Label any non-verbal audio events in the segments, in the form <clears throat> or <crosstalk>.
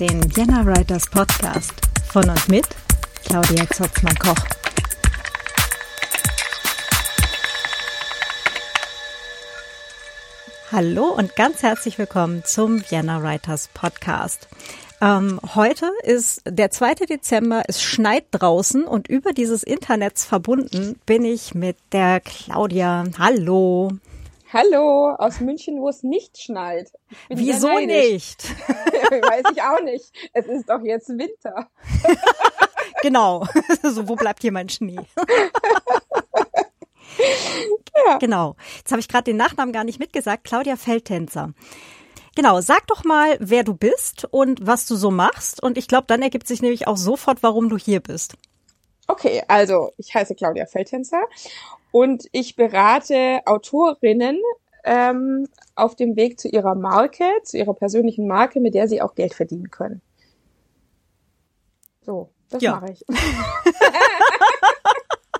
Den Vienna Writers Podcast von und mit Claudia Zotzmann-Koch. Hallo und ganz herzlich willkommen zum Vienna Writers Podcast. Ähm, heute ist der 2. Dezember, es schneit draußen und über dieses Internets verbunden bin ich mit der Claudia. Hallo. Hallo, aus München, wo es nicht schneit. Wieso nicht? <laughs> Weiß ich auch nicht. Es ist doch jetzt Winter. <laughs> genau. <laughs> so, wo bleibt hier mein Schnee? ja. Genau. Jetzt habe ich gerade den Nachnamen gar nicht mitgesagt. Claudia Feldtänzer. Genau, sag doch mal, wer du bist und was du so machst. Und ich glaube, dann ergibt sich nämlich auch sofort, warum du hier bist. Okay, also ich heiße Claudia Feldtänzer und ich berate Autorinnen ähm, auf dem Weg zu ihrer Marke, zu ihrer persönlichen Marke, mit der sie auch Geld verdienen können. So, das ja. mache ich. <laughs>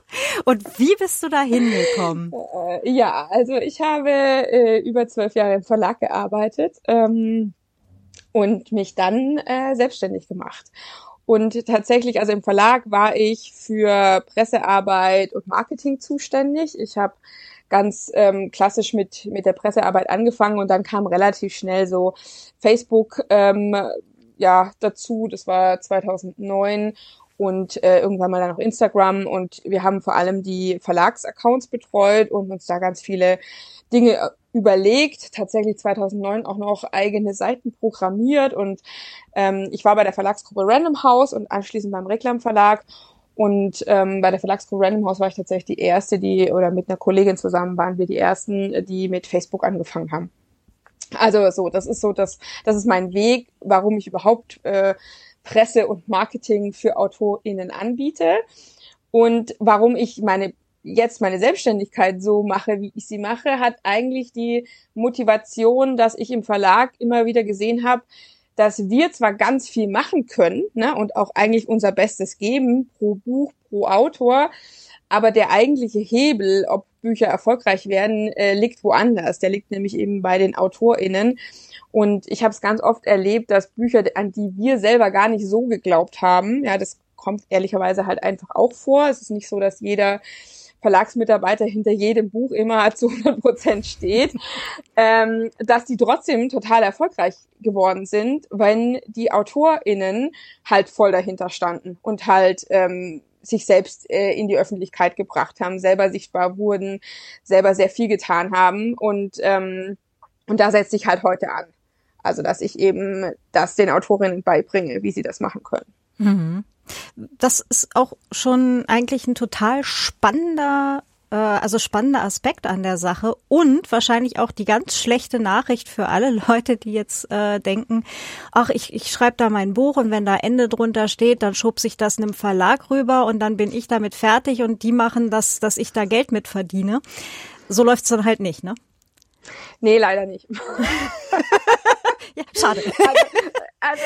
<laughs> Und wie bist du da hingekommen? Äh, ja, also ich habe äh, über zwölf Jahre im Verlag gearbeitet ähm, und mich dann äh, selbstständig gemacht. Und tatsächlich, also im Verlag war ich für Pressearbeit und Marketing zuständig. Ich habe ganz ähm, klassisch mit mit der Pressearbeit angefangen und dann kam relativ schnell so Facebook ähm, ja dazu. Das war 2009 und äh, irgendwann mal dann noch Instagram. Und wir haben vor allem die Verlagsaccounts betreut und uns da ganz viele Dinge äh, überlegt, tatsächlich 2009 auch noch eigene Seiten programmiert. Und ähm, ich war bei der Verlagsgruppe Random House und anschließend beim Reklam Verlag. Und ähm, bei der Verlagsgruppe Random House war ich tatsächlich die erste, die oder mit einer Kollegin zusammen waren wir die ersten, die mit Facebook angefangen haben. Also so, das ist so das, das ist mein Weg, warum ich überhaupt äh, Presse und Marketing für AutorInnen anbiete und warum ich meine jetzt meine Selbstständigkeit so mache, wie ich sie mache, hat eigentlich die Motivation, dass ich im Verlag immer wieder gesehen habe, dass wir zwar ganz viel machen können ne, und auch eigentlich unser Bestes geben pro Buch, pro Autor, aber der eigentliche Hebel, ob Bücher erfolgreich werden, äh, liegt woanders. Der liegt nämlich eben bei den AutorInnen. Und ich habe es ganz oft erlebt, dass Bücher, an die wir selber gar nicht so geglaubt haben, ja, das kommt ehrlicherweise halt einfach auch vor. Es ist nicht so, dass jeder Verlagsmitarbeiter hinter jedem Buch immer <laughs> zu 100 Prozent steht, ähm, dass die trotzdem total erfolgreich geworden sind, wenn die AutorInnen halt voll dahinter standen und halt ähm, sich selbst äh, in die Öffentlichkeit gebracht haben, selber sichtbar wurden, selber sehr viel getan haben und ähm, und da setze ich halt heute an. Also, dass ich eben das den Autorinnen beibringe, wie sie das machen können. Mhm. Das ist auch schon eigentlich ein total spannender äh, also spannender Aspekt an der Sache und wahrscheinlich auch die ganz schlechte Nachricht für alle <laughs> Leute, die jetzt äh, denken, ach, ich, ich schreibe da mein Buch und wenn da Ende drunter steht, dann schub sich das einem Verlag rüber und dann bin ich damit fertig und die machen das, dass ich da Geld mit verdiene. So läuft's dann halt nicht, ne? Nee, leider nicht. <laughs> ja, schade. <laughs> Also,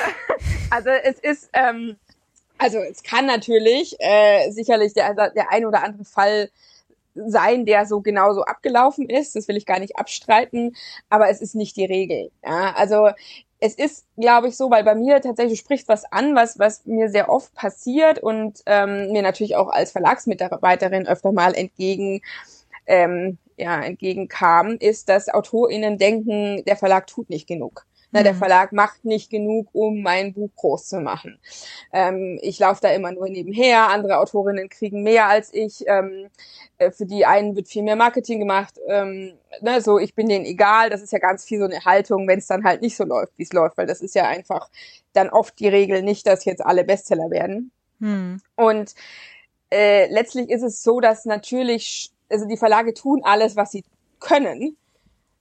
also, also es ist, ähm, also es kann natürlich äh, sicherlich der, der ein oder andere Fall sein, der so genauso abgelaufen ist. Das will ich gar nicht abstreiten, aber es ist nicht die Regel. Ja, also es ist, glaube ich, so, weil bei mir tatsächlich spricht was an, was was mir sehr oft passiert und ähm, mir natürlich auch als Verlagsmitarbeiterin öfter mal entgegen ähm, ja entgegenkam, ist, dass AutorInnen denken, der Verlag tut nicht genug. Na, mhm. Der Verlag macht nicht genug, um mein Buch groß zu machen. Ähm, ich laufe da immer nur nebenher. Andere Autorinnen kriegen mehr als ich. Ähm, äh, für die einen wird viel mehr Marketing gemacht. Ähm, ne, so, ich bin denen egal. Das ist ja ganz viel so eine Haltung, wenn es dann halt nicht so läuft, wie es läuft, weil das ist ja einfach dann oft die Regel nicht, dass jetzt alle Bestseller werden. Mhm. Und äh, letztlich ist es so, dass natürlich, also die Verlage tun alles, was sie können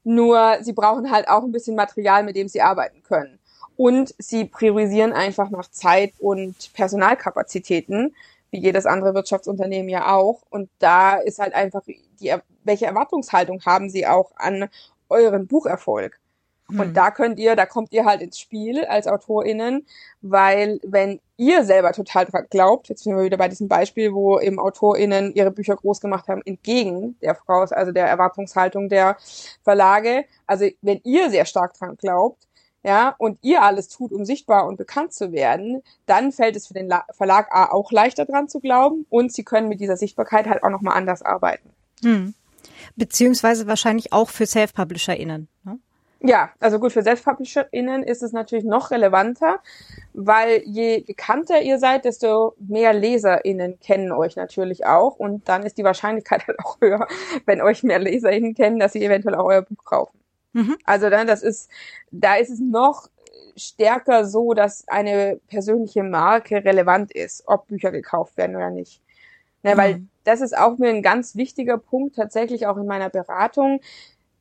nur sie brauchen halt auch ein bisschen Material, mit dem sie arbeiten können. Und sie priorisieren einfach nach Zeit und Personalkapazitäten, wie jedes andere Wirtschaftsunternehmen ja auch. Und da ist halt einfach die, welche Erwartungshaltung haben sie auch an euren Bucherfolg? Und hm. da könnt ihr, da kommt ihr halt ins Spiel als AutorInnen, weil wenn ihr selber total dran glaubt, jetzt sind wir wieder bei diesem Beispiel, wo eben AutorInnen ihre Bücher groß gemacht haben, entgegen der Voraus, also der Erwartungshaltung der Verlage. Also wenn ihr sehr stark dran glaubt, ja, und ihr alles tut, um sichtbar und bekannt zu werden, dann fällt es für den La Verlag A auch leichter dran zu glauben und sie können mit dieser Sichtbarkeit halt auch nochmal anders arbeiten. Hm. Beziehungsweise wahrscheinlich auch für Self-PublisherInnen. Ne? Ja, also gut, für SelfpublisherInnen ist es natürlich noch relevanter, weil je bekannter ihr seid, desto mehr LeserInnen kennen euch natürlich auch und dann ist die Wahrscheinlichkeit <laughs> halt auch höher, wenn euch mehr LeserInnen kennen, dass sie eventuell auch euer Buch kaufen. Mhm. Also dann, das ist, da ist es noch stärker so, dass eine persönliche Marke relevant ist, ob Bücher gekauft werden oder nicht. Ne, mhm. Weil das ist auch mir ein ganz wichtiger Punkt tatsächlich auch in meiner Beratung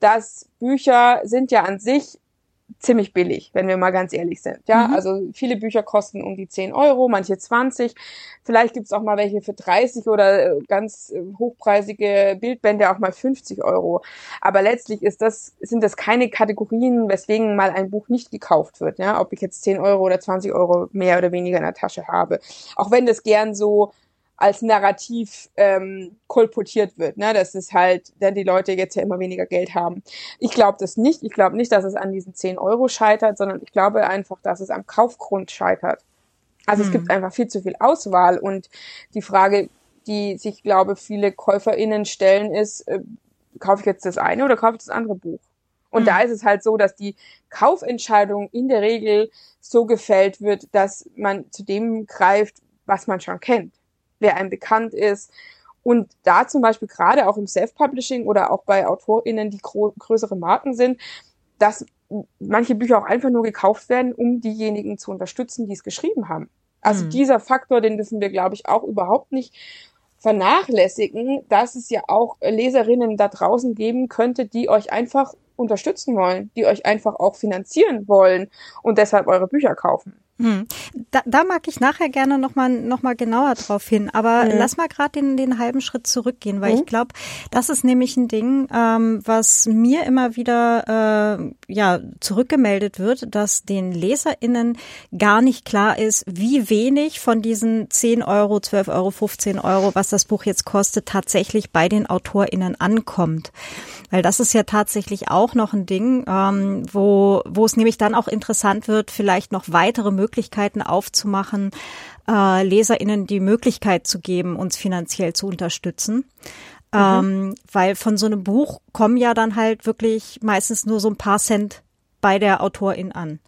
dass Bücher sind ja an sich ziemlich billig, wenn wir mal ganz ehrlich sind. Ja, mhm. also viele Bücher kosten um die 10 Euro, manche 20. Vielleicht gibt's auch mal welche für 30 oder äh, ganz äh, hochpreisige Bildbände auch mal 50 Euro. Aber letztlich ist das, sind das keine Kategorien, weswegen mal ein Buch nicht gekauft wird. Ja, ob ich jetzt 10 Euro oder 20 Euro mehr oder weniger in der Tasche habe. Auch wenn das gern so als Narrativ ähm, kolportiert wird, ne? Das ist halt, denn die Leute jetzt ja immer weniger Geld haben. Ich glaube das nicht. Ich glaube nicht, dass es an diesen 10 Euro scheitert, sondern ich glaube einfach, dass es am Kaufgrund scheitert. Also hm. es gibt einfach viel zu viel Auswahl und die Frage, die sich, glaube viele KäuferInnen stellen, ist, äh, kaufe ich jetzt das eine oder kaufe ich das andere Buch? Und hm. da ist es halt so, dass die Kaufentscheidung in der Regel so gefällt wird, dass man zu dem greift, was man schon kennt wer einem bekannt ist. Und da zum Beispiel gerade auch im Self-Publishing oder auch bei AutorInnen, die größere Marken sind, dass manche Bücher auch einfach nur gekauft werden, um diejenigen zu unterstützen, die es geschrieben haben. Also mhm. dieser Faktor, den dürfen wir, glaube ich, auch überhaupt nicht vernachlässigen, dass es ja auch Leserinnen da draußen geben könnte, die euch einfach unterstützen wollen, die euch einfach auch finanzieren wollen und deshalb eure Bücher kaufen. Hm. Da, da mag ich nachher gerne nochmal noch mal genauer drauf hin. Aber mhm. lass mal gerade den, den halben Schritt zurückgehen, weil mhm. ich glaube, das ist nämlich ein Ding, ähm, was mir immer wieder äh, ja zurückgemeldet wird, dass den LeserInnen gar nicht klar ist, wie wenig von diesen 10 Euro, 12 Euro, 15 Euro, was das Buch jetzt kostet, tatsächlich bei den AutorInnen ankommt. Weil das ist ja tatsächlich auch noch ein Ding, ähm, wo, wo es nämlich dann auch interessant wird, vielleicht noch weitere Möglichkeiten aufzumachen, äh, LeserInnen die Möglichkeit zu geben, uns finanziell zu unterstützen. Mhm. Ähm, weil von so einem Buch kommen ja dann halt wirklich meistens nur so ein paar Cent bei der Autorin an.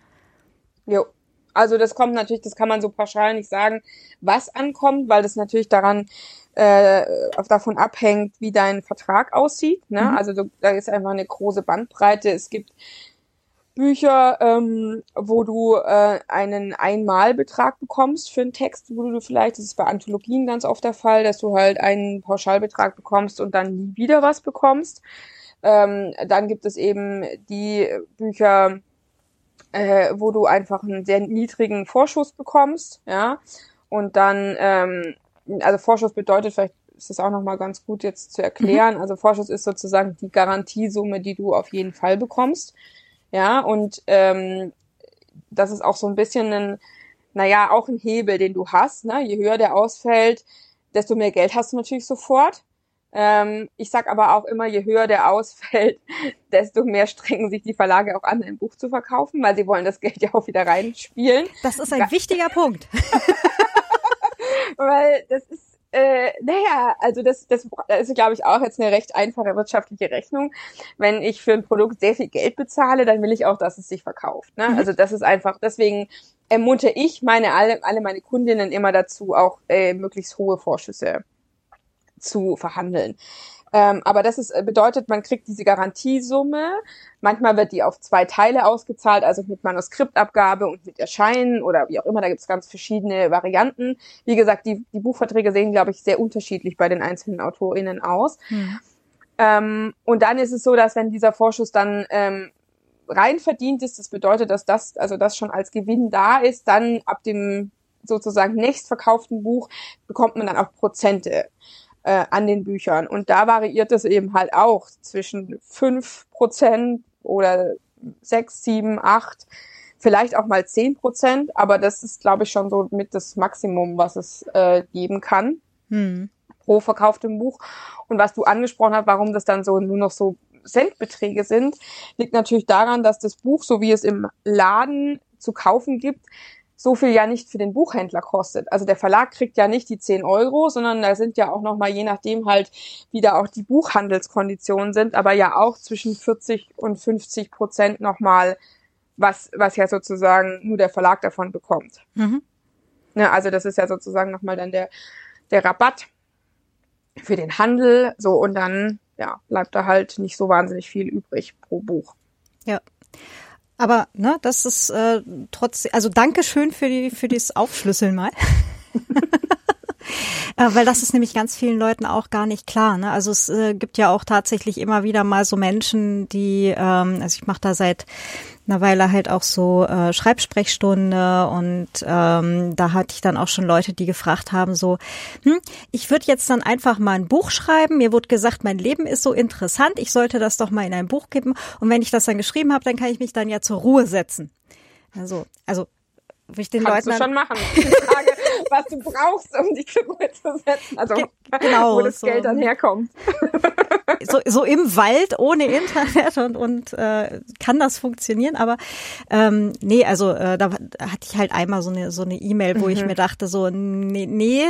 Jo. Also das kommt natürlich, das kann man so pauschal nicht sagen, was ankommt, weil das natürlich daran äh, davon abhängt, wie dein Vertrag aussieht. Ne? Mhm. Also da ist einfach eine große Bandbreite. Es gibt Bücher, ähm, wo du äh, einen Einmalbetrag bekommst für einen Text, wo du vielleicht, das ist bei Anthologien ganz oft der Fall, dass du halt einen Pauschalbetrag bekommst und dann nie wieder was bekommst. Ähm, dann gibt es eben die Bücher, äh, wo du einfach einen sehr niedrigen Vorschuss bekommst, ja, und dann ähm, also Vorschuss bedeutet, vielleicht ist es auch nochmal ganz gut jetzt zu erklären. Mhm. Also Vorschuss ist sozusagen die Garantiesumme, die du auf jeden Fall bekommst. Ja, und ähm, das ist auch so ein bisschen ein, naja, auch ein Hebel, den du hast. Ne? Je höher der ausfällt, desto mehr Geld hast du natürlich sofort. Ähm, ich sag aber auch immer, je höher der <laughs> ausfällt, desto mehr strengen sich die Verlage auch an, ein Buch zu verkaufen, weil sie wollen das Geld ja auch wieder reinspielen. Das ist ein wichtiger Punkt. <laughs> weil das ist, äh, naja, also das, das ist, glaube ich, auch jetzt eine recht einfache wirtschaftliche Rechnung. Wenn ich für ein Produkt sehr viel Geld bezahle, dann will ich auch, dass es sich verkauft. Ne? Mhm. Also das ist einfach, deswegen ermuntere ich meine alle, alle meine Kundinnen immer dazu, auch äh, möglichst hohe Vorschüsse zu verhandeln. Ähm, aber das ist, äh, bedeutet, man kriegt diese Garantiesumme. Manchmal wird die auf zwei Teile ausgezahlt, also mit Manuskriptabgabe und mit Erscheinen oder wie auch immer. Da gibt es ganz verschiedene Varianten. Wie gesagt, die, die Buchverträge sehen, glaube ich, sehr unterschiedlich bei den einzelnen AutorInnen aus. Hm. Ähm, und dann ist es so, dass wenn dieser Vorschuss dann ähm, rein verdient ist, das bedeutet, dass das, also das schon als Gewinn da ist, dann ab dem sozusagen nächstverkauften Buch bekommt man dann auch Prozente äh, an den Büchern. Und da variiert es eben halt auch zwischen fünf Prozent oder sechs, sieben, acht, vielleicht auch mal zehn Prozent, aber das ist, glaube ich, schon so mit das Maximum, was es äh, geben kann hm. pro verkauftem Buch. Und was du angesprochen hast, warum das dann so nur noch so Centbeträge sind, liegt natürlich daran, dass das Buch, so wie es im Laden zu kaufen gibt, so viel ja nicht für den Buchhändler kostet. Also der Verlag kriegt ja nicht die 10 Euro, sondern da sind ja auch nochmal, je nachdem halt, wie da auch die Buchhandelskonditionen sind, aber ja auch zwischen 40 und 50 Prozent nochmal, was, was ja sozusagen nur der Verlag davon bekommt. Mhm. Ne, also das ist ja sozusagen nochmal dann der, der Rabatt für den Handel, so und dann, ja, bleibt da halt nicht so wahnsinnig viel übrig pro Buch. Ja. Aber ne, das ist äh, trotzdem, also Dankeschön für die für dieses Aufschlüsseln mal. <laughs> äh, weil das ist nämlich ganz vielen Leuten auch gar nicht klar. Ne? Also es äh, gibt ja auch tatsächlich immer wieder mal so Menschen, die, ähm, also ich mache da seit einer Weile halt auch so äh, Schreibsprechstunde und ähm, da hatte ich dann auch schon Leute, die gefragt haben, so, hm, ich würde jetzt dann einfach mal ein Buch schreiben. Mir wurde gesagt, mein Leben ist so interessant, ich sollte das doch mal in ein Buch kippen. Und wenn ich das dann geschrieben habe, dann kann ich mich dann ja zur Ruhe setzen. Also, also ich den Kannst Leuten du schon machen. Die Frage, <laughs> was du brauchst, um die Ruhe zu setzen. Also genau, wo das so. Geld dann herkommt. <laughs> So, so im Wald ohne Internet und, und äh, kann das funktionieren, aber ähm, nee, also äh, da hatte ich halt einmal so eine so eine E-Mail, wo mhm. ich mir dachte, so, nee, nee.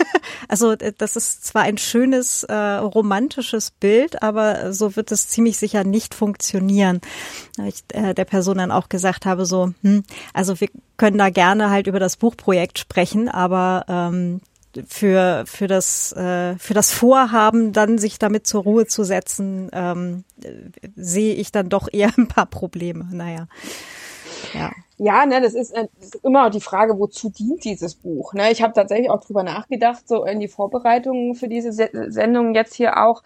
<laughs> also das ist zwar ein schönes äh, romantisches Bild, aber so wird es ziemlich sicher nicht funktionieren. Ich äh, der Person dann auch gesagt habe, so, hm, also wir können da gerne halt über das Buchprojekt sprechen, aber ähm, für für das äh, für das Vorhaben dann sich damit zur Ruhe zu setzen ähm, sehe ich dann doch eher <laughs> ein paar Probleme naja ja ja, ne, das ist, äh, das ist immer die Frage, wozu dient dieses Buch. Ne? Ich habe tatsächlich auch drüber nachgedacht, so in die Vorbereitungen für diese Sendung jetzt hier auch.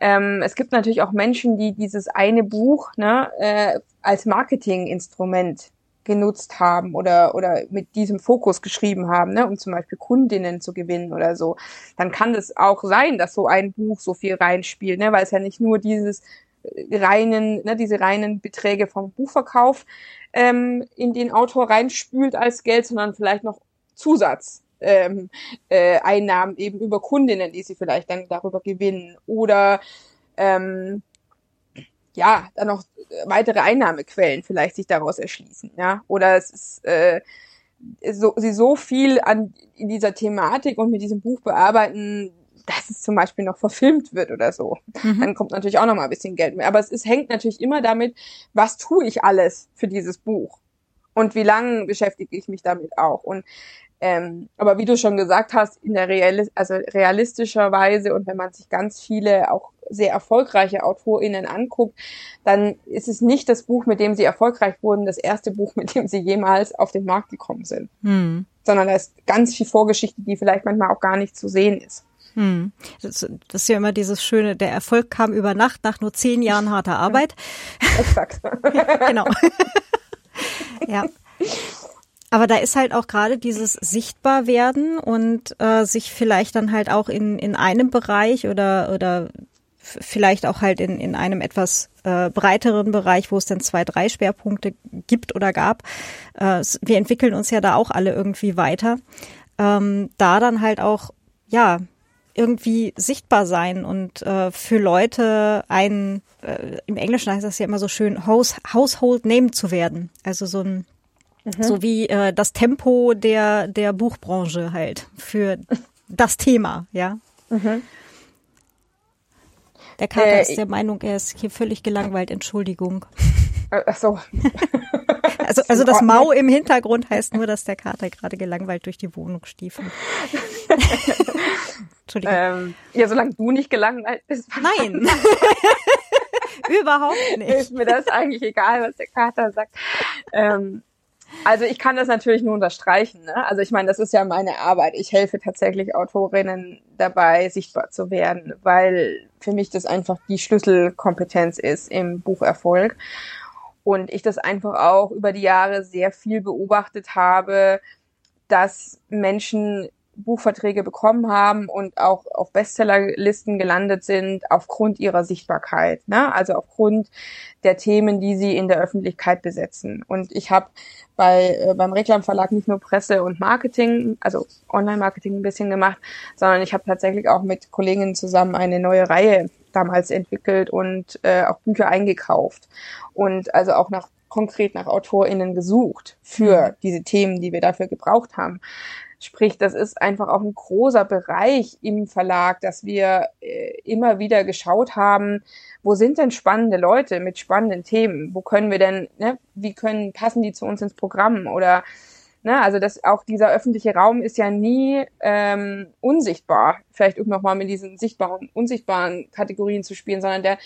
Ähm, es gibt natürlich auch Menschen, die dieses eine Buch ne, äh, als Marketinginstrument genutzt haben oder, oder mit diesem Fokus geschrieben haben, ne, um zum Beispiel Kundinnen zu gewinnen oder so, dann kann es auch sein, dass so ein Buch so viel reinspielt, ne, weil es ja nicht nur dieses äh, reinen, ne, diese reinen Beträge vom Buchverkauf ähm, in den Autor reinspült als Geld, sondern vielleicht noch Zusatz. Ähm, äh, Einnahmen eben über Kundinnen, die sie vielleicht dann darüber gewinnen oder ähm, ja, dann noch weitere Einnahmequellen vielleicht sich daraus erschließen, ja. Oder es ist äh, so, sie so viel an in dieser Thematik und mit diesem Buch bearbeiten, dass es zum Beispiel noch verfilmt wird oder so. Mhm. Dann kommt natürlich auch noch mal ein bisschen Geld mehr. Aber es ist, hängt natürlich immer damit, was tue ich alles für dieses Buch und wie lange beschäftige ich mich damit auch. Und ähm, aber wie du schon gesagt hast, in der Real also realistischer Weise und wenn man sich ganz viele auch sehr erfolgreiche AutorInnen anguckt, dann ist es nicht das Buch, mit dem sie erfolgreich wurden, das erste Buch, <laughs> mit dem sie jemals auf den Markt gekommen sind. Hm. Sondern da ist ganz viel Vorgeschichte, die vielleicht manchmal auch gar nicht zu sehen ist. Hm. Das, das ist ja immer dieses Schöne, der Erfolg kam über Nacht nach nur zehn Jahren harter Arbeit. Exakt. <laughs> genau. <laughs> ja. Aber da ist halt auch gerade dieses Sichtbarwerden und äh, sich vielleicht dann halt auch in, in einem Bereich oder, oder vielleicht auch halt in, in einem etwas äh, breiteren Bereich, wo es dann zwei, drei Schwerpunkte gibt oder gab. Äh, wir entwickeln uns ja da auch alle irgendwie weiter. Ähm, da dann halt auch, ja, irgendwie sichtbar sein und äh, für Leute ein, äh, im Englischen heißt das ja immer so schön, House, Household Name zu werden. Also so ein Mhm. So wie äh, das Tempo der, der Buchbranche halt für <laughs> das Thema, ja. Mhm. Der Kater äh, ist der Meinung, er ist hier völlig gelangweilt. Entschuldigung. Ach so. <laughs> also, also das Mau im Hintergrund heißt nur, dass der Kater gerade gelangweilt durch die Wohnung stiefelt. <laughs> Entschuldigung. Ähm, ja, solange du nicht gelangweilt bist. Nein. Überhaupt nicht. Ist mir das eigentlich egal, was der Kater sagt. Ähm, also ich kann das natürlich nur unterstreichen. Ne? Also ich meine, das ist ja meine Arbeit. Ich helfe tatsächlich Autorinnen dabei, sichtbar zu werden, weil für mich das einfach die Schlüsselkompetenz ist im Bucherfolg. Und ich das einfach auch über die Jahre sehr viel beobachtet habe, dass Menschen Buchverträge bekommen haben und auch auf Bestsellerlisten gelandet sind aufgrund ihrer Sichtbarkeit, ne? also aufgrund der Themen, die sie in der Öffentlichkeit besetzen. Und ich habe bei äh, beim Reklamverlag nicht nur Presse und Marketing, also Online-Marketing ein bisschen gemacht, sondern ich habe tatsächlich auch mit Kolleginnen zusammen eine neue Reihe damals entwickelt und äh, auch Bücher eingekauft und also auch nach konkret nach AutorInnen gesucht für mhm. diese Themen, die wir dafür gebraucht haben. Sprich, das ist einfach auch ein großer Bereich im Verlag, dass wir äh, immer wieder geschaut haben, wo sind denn spannende Leute mit spannenden Themen? Wo können wir denn, ne, wie können, passen die zu uns ins Programm? Oder Ne? Also das auch dieser öffentliche Raum ist ja nie ähm, unsichtbar, vielleicht um nochmal mit diesen sichtbaren, unsichtbaren Kategorien zu spielen, sondern der,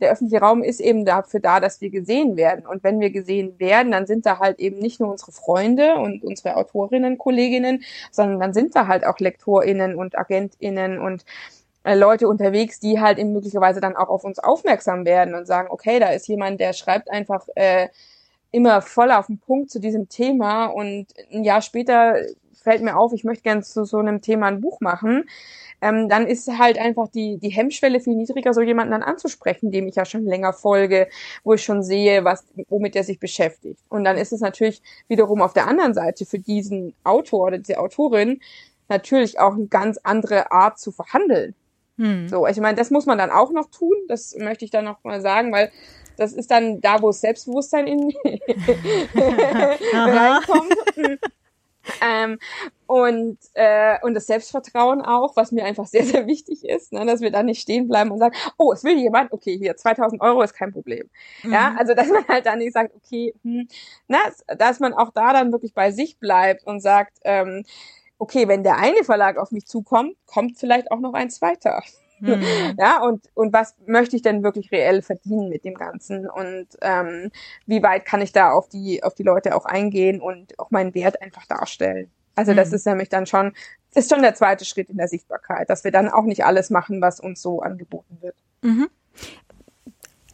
der öffentliche Raum ist eben dafür da, dass wir gesehen werden. Und wenn wir gesehen werden, dann sind da halt eben nicht nur unsere Freunde und unsere Autorinnen, Kolleginnen, sondern dann sind da halt auch LektorInnen und AgentInnen und äh, Leute unterwegs, die halt eben möglicherweise dann auch auf uns aufmerksam werden und sagen, okay, da ist jemand, der schreibt einfach äh, immer voll auf den Punkt zu diesem Thema und ein Jahr später fällt mir auf, ich möchte gerne zu so einem Thema ein Buch machen, ähm, dann ist halt einfach die, die Hemmschwelle viel niedriger, so jemanden dann anzusprechen, dem ich ja schon länger folge, wo ich schon sehe, was, womit er sich beschäftigt. Und dann ist es natürlich wiederum auf der anderen Seite für diesen Autor oder diese Autorin natürlich auch eine ganz andere Art zu verhandeln. Hm. So, ich meine, das muss man dann auch noch tun, das möchte ich dann noch mal sagen, weil das ist dann da, wo das Selbstbewusstsein in <laughs> reinkommt. ähm, und, äh, und das Selbstvertrauen auch, was mir einfach sehr, sehr wichtig ist, ne, dass wir da nicht stehen bleiben und sagen, oh, es will jemand, okay, hier, 2000 Euro ist kein Problem. Mhm. Ja, also, dass man halt dann nicht sagt, okay, hm, na, dass man auch da dann wirklich bei sich bleibt und sagt, ähm, okay, wenn der eine Verlag auf mich zukommt, kommt vielleicht auch noch ein zweiter. Mhm. <laughs> Ja, und, und was möchte ich denn wirklich reell verdienen mit dem Ganzen? Und ähm, wie weit kann ich da auf die, auf die Leute auch eingehen und auch meinen Wert einfach darstellen? Also mhm. das ist nämlich dann schon, ist schon der zweite Schritt in der Sichtbarkeit, dass wir dann auch nicht alles machen, was uns so angeboten wird. Mhm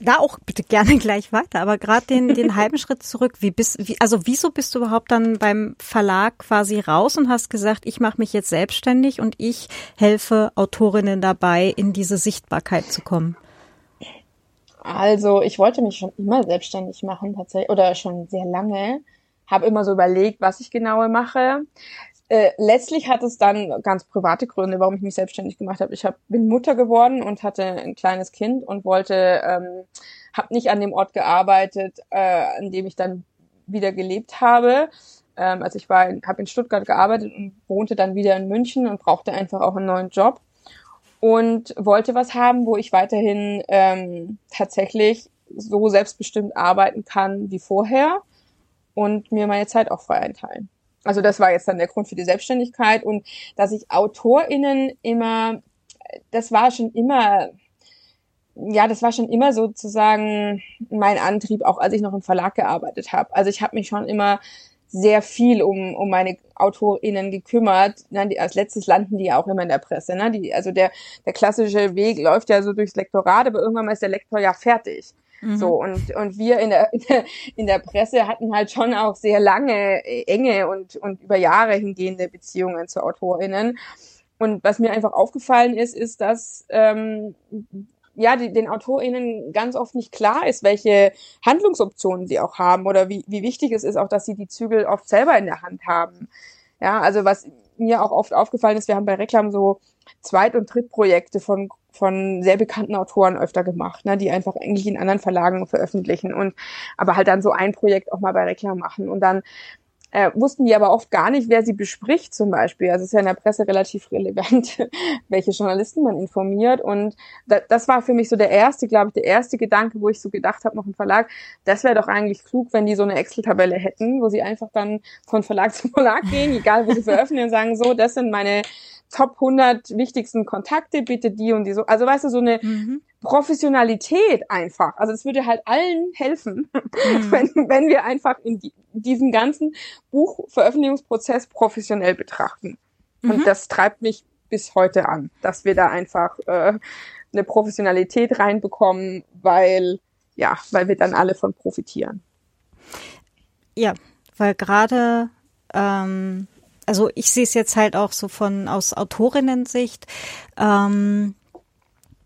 da auch bitte gerne <laughs> gleich weiter, aber gerade den, den <laughs> halben Schritt zurück, wie bist, wie, also wieso bist du überhaupt dann beim Verlag quasi raus und hast gesagt, ich mache mich jetzt selbstständig und ich helfe Autorinnen dabei, in diese Sichtbarkeit zu kommen? Also ich wollte mich schon immer selbstständig machen tatsächlich oder schon sehr lange. Habe immer so überlegt, was ich genau mache. Äh, letztlich hat es dann ganz private Gründe, warum ich mich selbstständig gemacht habe. Ich hab, bin Mutter geworden und hatte ein kleines Kind und wollte, ähm, habe nicht an dem Ort gearbeitet, äh, an dem ich dann wieder gelebt habe. Ähm, also ich war, habe in Stuttgart gearbeitet und wohnte dann wieder in München und brauchte einfach auch einen neuen Job und wollte was haben, wo ich weiterhin ähm, tatsächlich so selbstbestimmt arbeiten kann wie vorher und mir meine Zeit auch frei einteilen. Also das war jetzt dann der Grund für die Selbstständigkeit und dass ich AutorInnen immer, das war schon immer, ja, das war schon immer sozusagen mein Antrieb, auch als ich noch im Verlag gearbeitet habe. Also ich habe mich schon immer sehr viel um, um meine AutorInnen gekümmert. Na, die, als letztes landen die ja auch immer in der Presse. Ne? Die, also der, der klassische Weg läuft ja so durchs Lektorat, aber irgendwann mal ist der Lektor ja fertig. Mhm. So, und, und wir in der, <laughs> in der, Presse hatten halt schon auch sehr lange, äh, enge und, und über Jahre hingehende Beziehungen zu AutorInnen. Und was mir einfach aufgefallen ist, ist, dass ähm, ja, die, den AutorInnen ganz oft nicht klar ist, welche Handlungsoptionen sie auch haben oder wie, wie wichtig es ist auch, dass sie die Zügel oft selber in der Hand haben. Ja, also was mir auch oft aufgefallen ist, wir haben bei Reklam so Zweit- und Drittprojekte von, von sehr bekannten Autoren öfter gemacht, ne, die einfach eigentlich in anderen Verlagen veröffentlichen und aber halt dann so ein Projekt auch mal bei Reklam machen. Und dann äh, wussten die aber oft gar nicht, wer sie bespricht zum Beispiel. Also es ist ja in der Presse relativ relevant, <laughs> welche Journalisten man informiert. Und da, das war für mich so der erste, glaube ich, der erste Gedanke, wo ich so gedacht habe, noch ein Verlag, das wäre doch eigentlich klug, wenn die so eine Excel-Tabelle hätten, wo sie einfach dann von Verlag <laughs> zu Verlag gehen, egal wo sie veröffentlichen, sagen, so, das sind meine Top 100 wichtigsten Kontakte, bitte die und die so. Also weißt du, so eine mhm. Professionalität einfach. Also es würde halt allen helfen, mhm. <laughs> wenn, wenn wir einfach in die, diesen ganzen Buchveröffentlichungsprozess professionell betrachten. Mhm. Und das treibt mich bis heute an, dass wir da einfach äh, eine Professionalität reinbekommen, weil ja, weil wir dann alle von profitieren. Ja, weil gerade ähm, also ich sehe es jetzt halt auch so von aus Autorinnen-Sicht, ähm,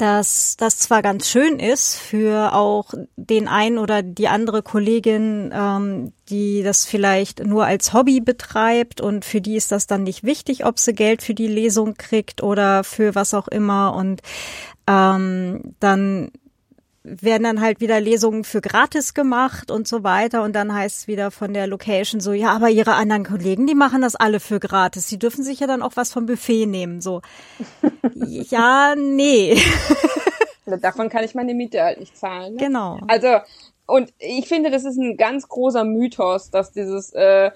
dass das zwar ganz schön ist für auch den einen oder die andere Kollegin, ähm, die das vielleicht nur als Hobby betreibt und für die ist das dann nicht wichtig, ob sie Geld für die Lesung kriegt oder für was auch immer. Und ähm, dann werden dann halt wieder Lesungen für gratis gemacht und so weiter. Und dann heißt es wieder von der Location so, ja, aber ihre anderen Kollegen, die machen das alle für gratis. Sie dürfen sich ja dann auch was vom Buffet nehmen. So, <laughs> ja, nee. Davon kann ich meine Miete halt nicht zahlen. Ne? Genau. Also, und ich finde, das ist ein ganz großer Mythos, dass dieses, äh,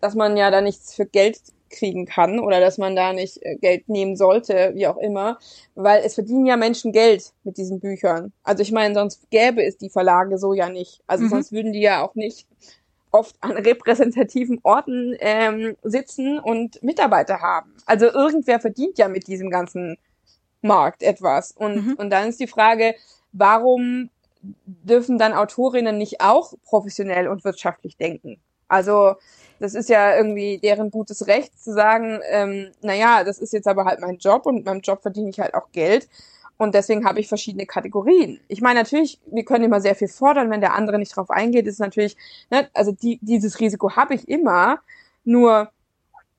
dass man ja da nichts für Geld kriegen kann oder dass man da nicht äh, Geld nehmen sollte, wie auch immer, weil es verdienen ja Menschen Geld mit diesen Büchern. Also ich meine, sonst gäbe es die Verlage so ja nicht. Also mhm. sonst würden die ja auch nicht oft an <laughs> repräsentativen Orten ähm, sitzen und Mitarbeiter haben. Also irgendwer verdient ja mit diesem ganzen Markt etwas. Und, mhm. und dann ist die Frage, warum dürfen dann Autorinnen nicht auch professionell und wirtschaftlich denken? Also das ist ja irgendwie deren gutes Recht zu sagen, ähm, naja, das ist jetzt aber halt mein Job und mit meinem Job verdiene ich halt auch Geld. Und deswegen habe ich verschiedene Kategorien. Ich meine, natürlich, wir können immer sehr viel fordern, wenn der andere nicht drauf eingeht, ist natürlich, ne, also die, dieses Risiko habe ich immer. Nur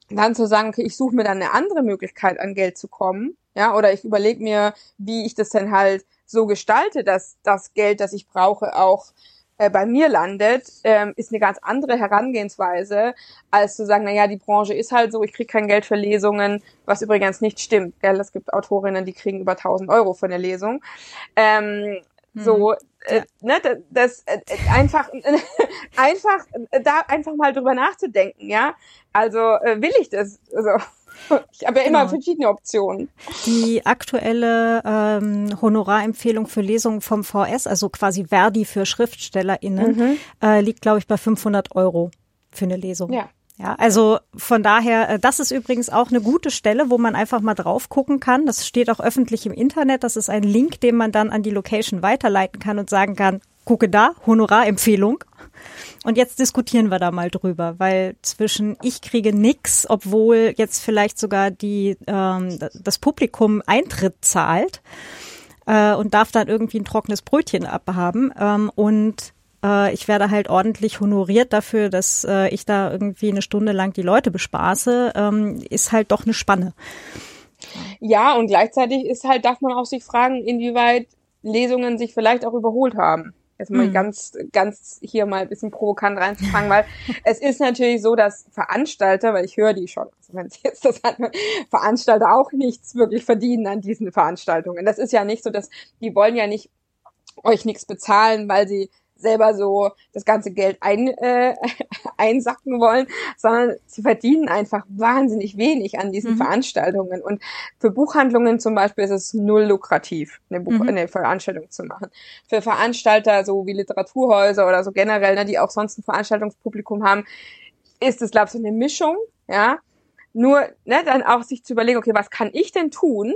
dann zu sagen, okay, ich suche mir dann eine andere Möglichkeit, an Geld zu kommen, ja, oder ich überlege mir, wie ich das denn halt so gestalte, dass das Geld, das ich brauche, auch äh, bei mir landet, ähm, ist eine ganz andere Herangehensweise, als zu sagen, na ja, die Branche ist halt so, ich kriege kein Geld für Lesungen, was übrigens nicht stimmt. Gell? Es gibt Autorinnen, die kriegen über 1000 Euro für eine Lesung. Ähm, hm. So, äh, ne, das äh, einfach, <laughs> einfach, da einfach mal drüber nachzudenken, ja. Also äh, will ich das? Also, <laughs> ich habe ja immer genau. verschiedene Optionen. Die aktuelle ähm, Honorarempfehlung für Lesungen vom VS, also quasi Verdi für SchriftstellerInnen, mhm. äh, liegt, glaube ich, bei 500 Euro für eine Lesung. Ja. Ja, also von daher, äh, das ist übrigens auch eine gute Stelle, wo man einfach mal drauf gucken kann. Das steht auch öffentlich im Internet. Das ist ein Link, den man dann an die Location weiterleiten kann und sagen kann, gucke da, Honorarempfehlung. Und jetzt diskutieren wir da mal drüber, weil zwischen ich kriege nix, obwohl jetzt vielleicht sogar die ähm, das Publikum Eintritt zahlt äh, und darf dann irgendwie ein trockenes Brötchen abhaben ähm, und äh, ich werde halt ordentlich honoriert dafür, dass äh, ich da irgendwie eine Stunde lang die Leute bespaße, ähm, ist halt doch eine Spanne. Ja, und gleichzeitig ist halt, darf man auch sich fragen, inwieweit Lesungen sich vielleicht auch überholt haben. Jetzt mal mhm. ganz, ganz hier mal ein bisschen provokant reinzufangen, weil <laughs> es ist natürlich so, dass Veranstalter, weil ich höre die schon, also wenn Sie jetzt das hat, Veranstalter auch nichts wirklich verdienen an diesen Veranstaltungen. Das ist ja nicht so, dass die wollen ja nicht euch nichts bezahlen, weil sie selber so das ganze Geld ein, äh, <laughs> einsacken wollen, sondern sie verdienen einfach wahnsinnig wenig an diesen mhm. Veranstaltungen. Und für Buchhandlungen zum Beispiel ist es null lukrativ, eine, Buch mhm. eine Veranstaltung zu machen. Für Veranstalter, so wie Literaturhäuser oder so generell, ne, die auch sonst ein Veranstaltungspublikum haben, ist es, glaube ich, so eine Mischung, ja. Nur ne, dann auch sich zu überlegen, okay, was kann ich denn tun,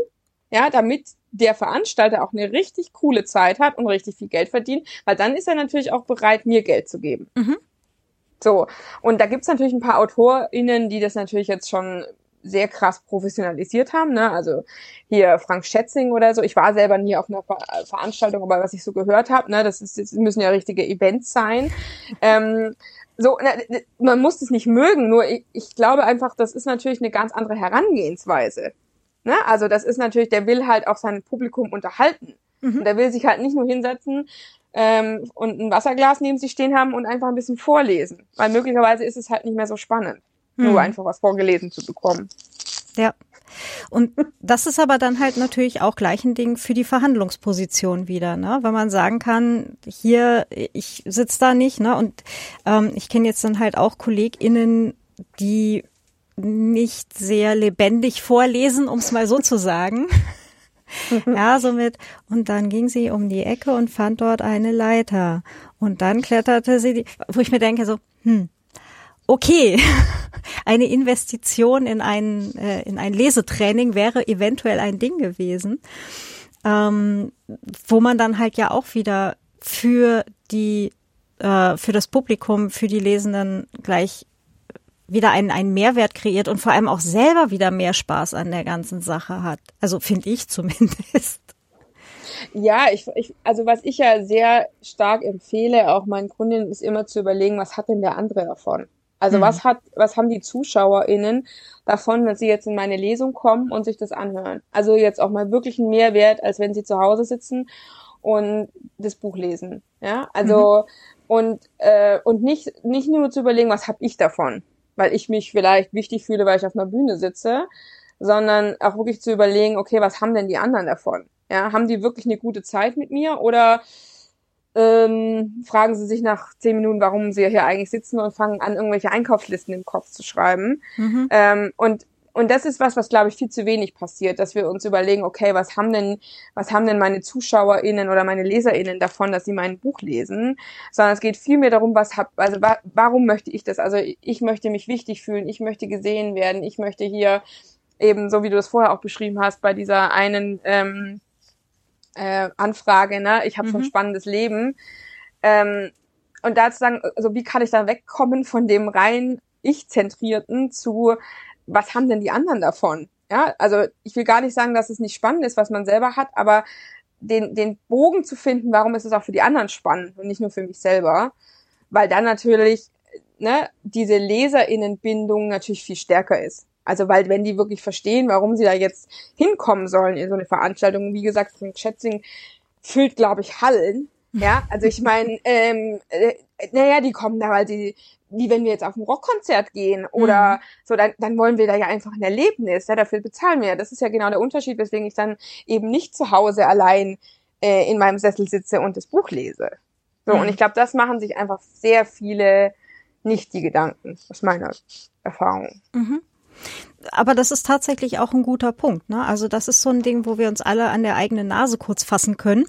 ja, damit der Veranstalter auch eine richtig coole Zeit hat und richtig viel Geld verdient, weil dann ist er natürlich auch bereit, mir Geld zu geben. Mhm. So, und da gibt's natürlich ein paar AutorInnen, die das natürlich jetzt schon sehr krass professionalisiert haben. Ne? Also hier Frank Schätzing oder so. Ich war selber nie auf einer Ver Veranstaltung, aber was ich so gehört habe, ne, das, ist, das müssen ja richtige Events sein. Ähm, so, ne, man muss es nicht mögen, nur ich, ich glaube einfach, das ist natürlich eine ganz andere Herangehensweise. Ne? Also das ist natürlich, der will halt auch sein Publikum unterhalten. Mhm. Und der will sich halt nicht nur hinsetzen ähm, und ein Wasserglas neben sich stehen haben und einfach ein bisschen vorlesen. Weil möglicherweise ist es halt nicht mehr so spannend, mhm. nur einfach was vorgelesen zu bekommen. Ja. Und das ist aber dann halt natürlich auch gleich ein Ding für die Verhandlungsposition wieder, ne? Weil man sagen kann, hier, ich sitze da nicht, ne? Und ähm, ich kenne jetzt dann halt auch KollegInnen, die nicht sehr lebendig vorlesen, um es mal so zu sagen. <laughs> ja, somit. Und dann ging sie um die Ecke und fand dort eine Leiter. Und dann kletterte sie, die, wo ich mir denke so, hm, okay, <laughs> eine Investition in ein, äh, in ein Lesetraining wäre eventuell ein Ding gewesen, ähm, wo man dann halt ja auch wieder für die, äh, für das Publikum, für die Lesenden gleich wieder einen, einen Mehrwert kreiert und vor allem auch selber wieder mehr Spaß an der ganzen Sache hat. Also finde ich <laughs> zumindest. Ja, ich, ich, also was ich ja sehr stark empfehle, auch meinen Kundinnen, ist immer zu überlegen, was hat denn der andere davon? Also mhm. was hat, was haben die ZuschauerInnen davon, wenn sie jetzt in meine Lesung kommen und sich das anhören? Also jetzt auch mal wirklich einen Mehrwert, als wenn sie zu Hause sitzen und das Buch lesen. Ja, also mhm. und äh, und nicht nicht nur zu überlegen, was habe ich davon, weil ich mich vielleicht wichtig fühle, weil ich auf einer Bühne sitze, sondern auch wirklich zu überlegen, okay, was haben denn die anderen davon? Ja, haben die wirklich eine gute Zeit mit mir oder ähm, fragen sie sich nach zehn Minuten, warum sie hier eigentlich sitzen und fangen an, irgendwelche Einkaufslisten im Kopf zu schreiben. Mhm. Ähm, und und das ist was, was glaube ich viel zu wenig passiert, dass wir uns überlegen, okay, was haben denn, was haben denn meine ZuschauerInnen oder meine LeserInnen davon, dass sie mein Buch lesen? Sondern es geht viel mehr darum, was hab, also wa warum möchte ich das? Also ich möchte mich wichtig fühlen, ich möchte gesehen werden, ich möchte hier eben, so wie du das vorher auch beschrieben hast, bei dieser einen ähm, äh, Anfrage, ne, ich habe mhm. so ein mhm. spannendes Leben. Ähm, und da zu sagen, also wie kann ich da wegkommen von dem rein ich-zentrierten zu, was haben denn die anderen davon? Ja, also ich will gar nicht sagen, dass es nicht spannend ist, was man selber hat, aber den, den Bogen zu finden, warum ist es auch für die anderen spannend und nicht nur für mich selber, weil dann natürlich ne, diese Leserinnenbindung natürlich viel stärker ist. Also weil wenn die wirklich verstehen, warum sie da jetzt hinkommen sollen in so eine Veranstaltung, wie gesagt, Frank Schätzing füllt, glaube ich, Hallen. Ja, also ich meine, ähm, äh, naja, die kommen da, weil sie, wie wenn wir jetzt auf ein Rockkonzert gehen oder mhm. so, dann, dann wollen wir da ja einfach ein Erlebnis, ja, dafür bezahlen wir. Das ist ja genau der Unterschied, weswegen ich dann eben nicht zu Hause allein äh, in meinem Sessel sitze und das Buch lese. So, mhm. und ich glaube, das machen sich einfach sehr viele nicht die Gedanken, aus meiner Erfahrung. Mhm. Aber das ist tatsächlich auch ein guter Punkt. Ne? Also das ist so ein Ding, wo wir uns alle an der eigenen Nase kurz fassen können.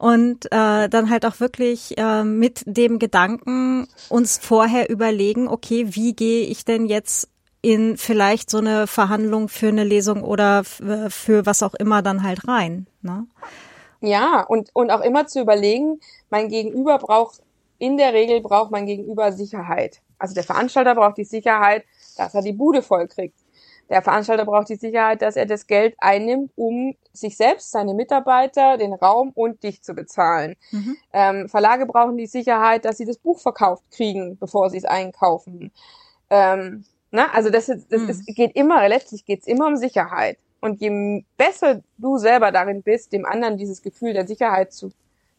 Und äh, dann halt auch wirklich äh, mit dem Gedanken uns vorher überlegen, okay, wie gehe ich denn jetzt in vielleicht so eine Verhandlung für eine Lesung oder für was auch immer dann halt rein. Ne? Ja, und, und auch immer zu überlegen, mein Gegenüber braucht, in der Regel braucht mein Gegenüber Sicherheit. Also der Veranstalter braucht die Sicherheit, dass er die Bude voll kriegt. Der Veranstalter braucht die Sicherheit, dass er das Geld einnimmt, um sich selbst, seine Mitarbeiter, den Raum und dich zu bezahlen. Mhm. Ähm, Verlage brauchen die Sicherheit, dass sie das Buch verkauft kriegen, bevor sie es einkaufen. Ähm, ne? Also das, ist, das mhm. ist, geht immer, letztlich geht es immer um Sicherheit. Und je besser du selber darin bist, dem anderen dieses Gefühl der Sicherheit zu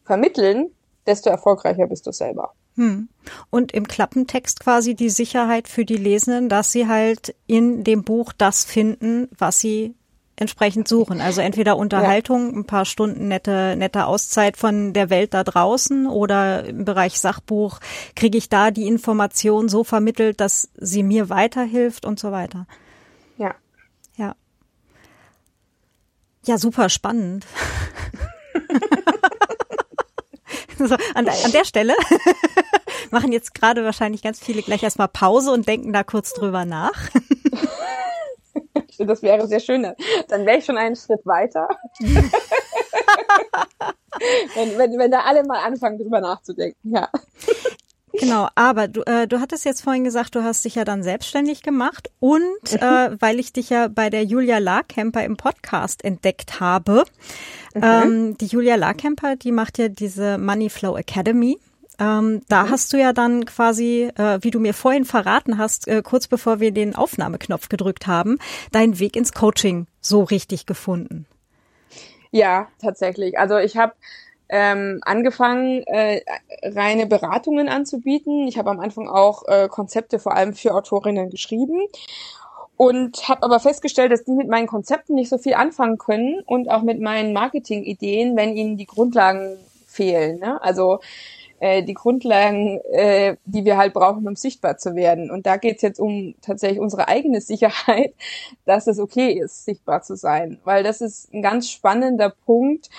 vermitteln, desto erfolgreicher bist du selber. Hm. Und im Klappentext quasi die Sicherheit für die Lesenden, dass sie halt in dem Buch das finden, was sie entsprechend suchen. Also entweder Unterhaltung, ein paar Stunden nette, nette Auszeit von der Welt da draußen oder im Bereich Sachbuch kriege ich da die Information so vermittelt, dass sie mir weiterhilft und so weiter. Ja. Ja. Ja, super spannend. <laughs> so, an, an der Stelle <laughs> machen jetzt gerade wahrscheinlich ganz viele gleich erstmal Pause und denken da kurz drüber nach. das wäre sehr schön. Dann wäre ich schon einen Schritt weiter. <laughs> wenn, wenn, wenn da alle mal anfangen, drüber nachzudenken, ja. Genau, aber du, äh, du hattest jetzt vorhin gesagt, du hast dich ja dann selbstständig gemacht und mhm. äh, weil ich dich ja bei der Julia Larkemper im Podcast entdeckt habe. Mhm. Ähm, die Julia Larkemper, die macht ja diese Money Flow Academy. Ähm, da mhm. hast du ja dann quasi, äh, wie du mir vorhin verraten hast, äh, kurz bevor wir den Aufnahmeknopf gedrückt haben, deinen Weg ins Coaching so richtig gefunden. Ja, tatsächlich. Also ich habe ähm, angefangen, äh, reine Beratungen anzubieten. Ich habe am Anfang auch äh, Konzepte vor allem für Autorinnen geschrieben und habe aber festgestellt, dass die mit meinen Konzepten nicht so viel anfangen können und auch mit meinen Marketingideen, wenn ihnen die Grundlagen fehlen. Ne? Also äh, die Grundlagen, äh, die wir halt brauchen, um sichtbar zu werden. Und da geht's jetzt um tatsächlich unsere eigene <laughs> Sicherheit, dass es okay ist, sichtbar zu sein. Weil das ist ein ganz spannender Punkt,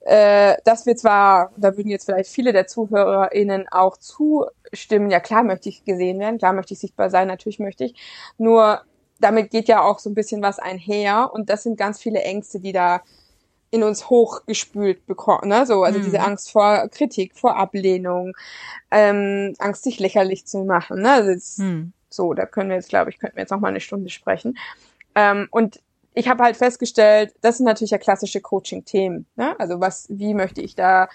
äh, dass wir zwar, da würden jetzt vielleicht viele der ZuhörerInnen auch zustimmen, ja klar möchte ich gesehen werden, klar möchte ich sichtbar sein, natürlich möchte ich, nur damit geht ja auch so ein bisschen was einher und das sind ganz viele Ängste, die da in uns hochgespült bekommen, ne? So, also mhm. diese Angst vor Kritik, vor Ablehnung, ähm, Angst, sich lächerlich zu machen, ne? Also jetzt, mhm. So, da können wir jetzt, glaube ich, könnten wir jetzt noch mal eine Stunde sprechen. Ähm, und ich habe halt festgestellt, das sind natürlich ja klassische Coaching-Themen. Ne? Also was, wie möchte ich da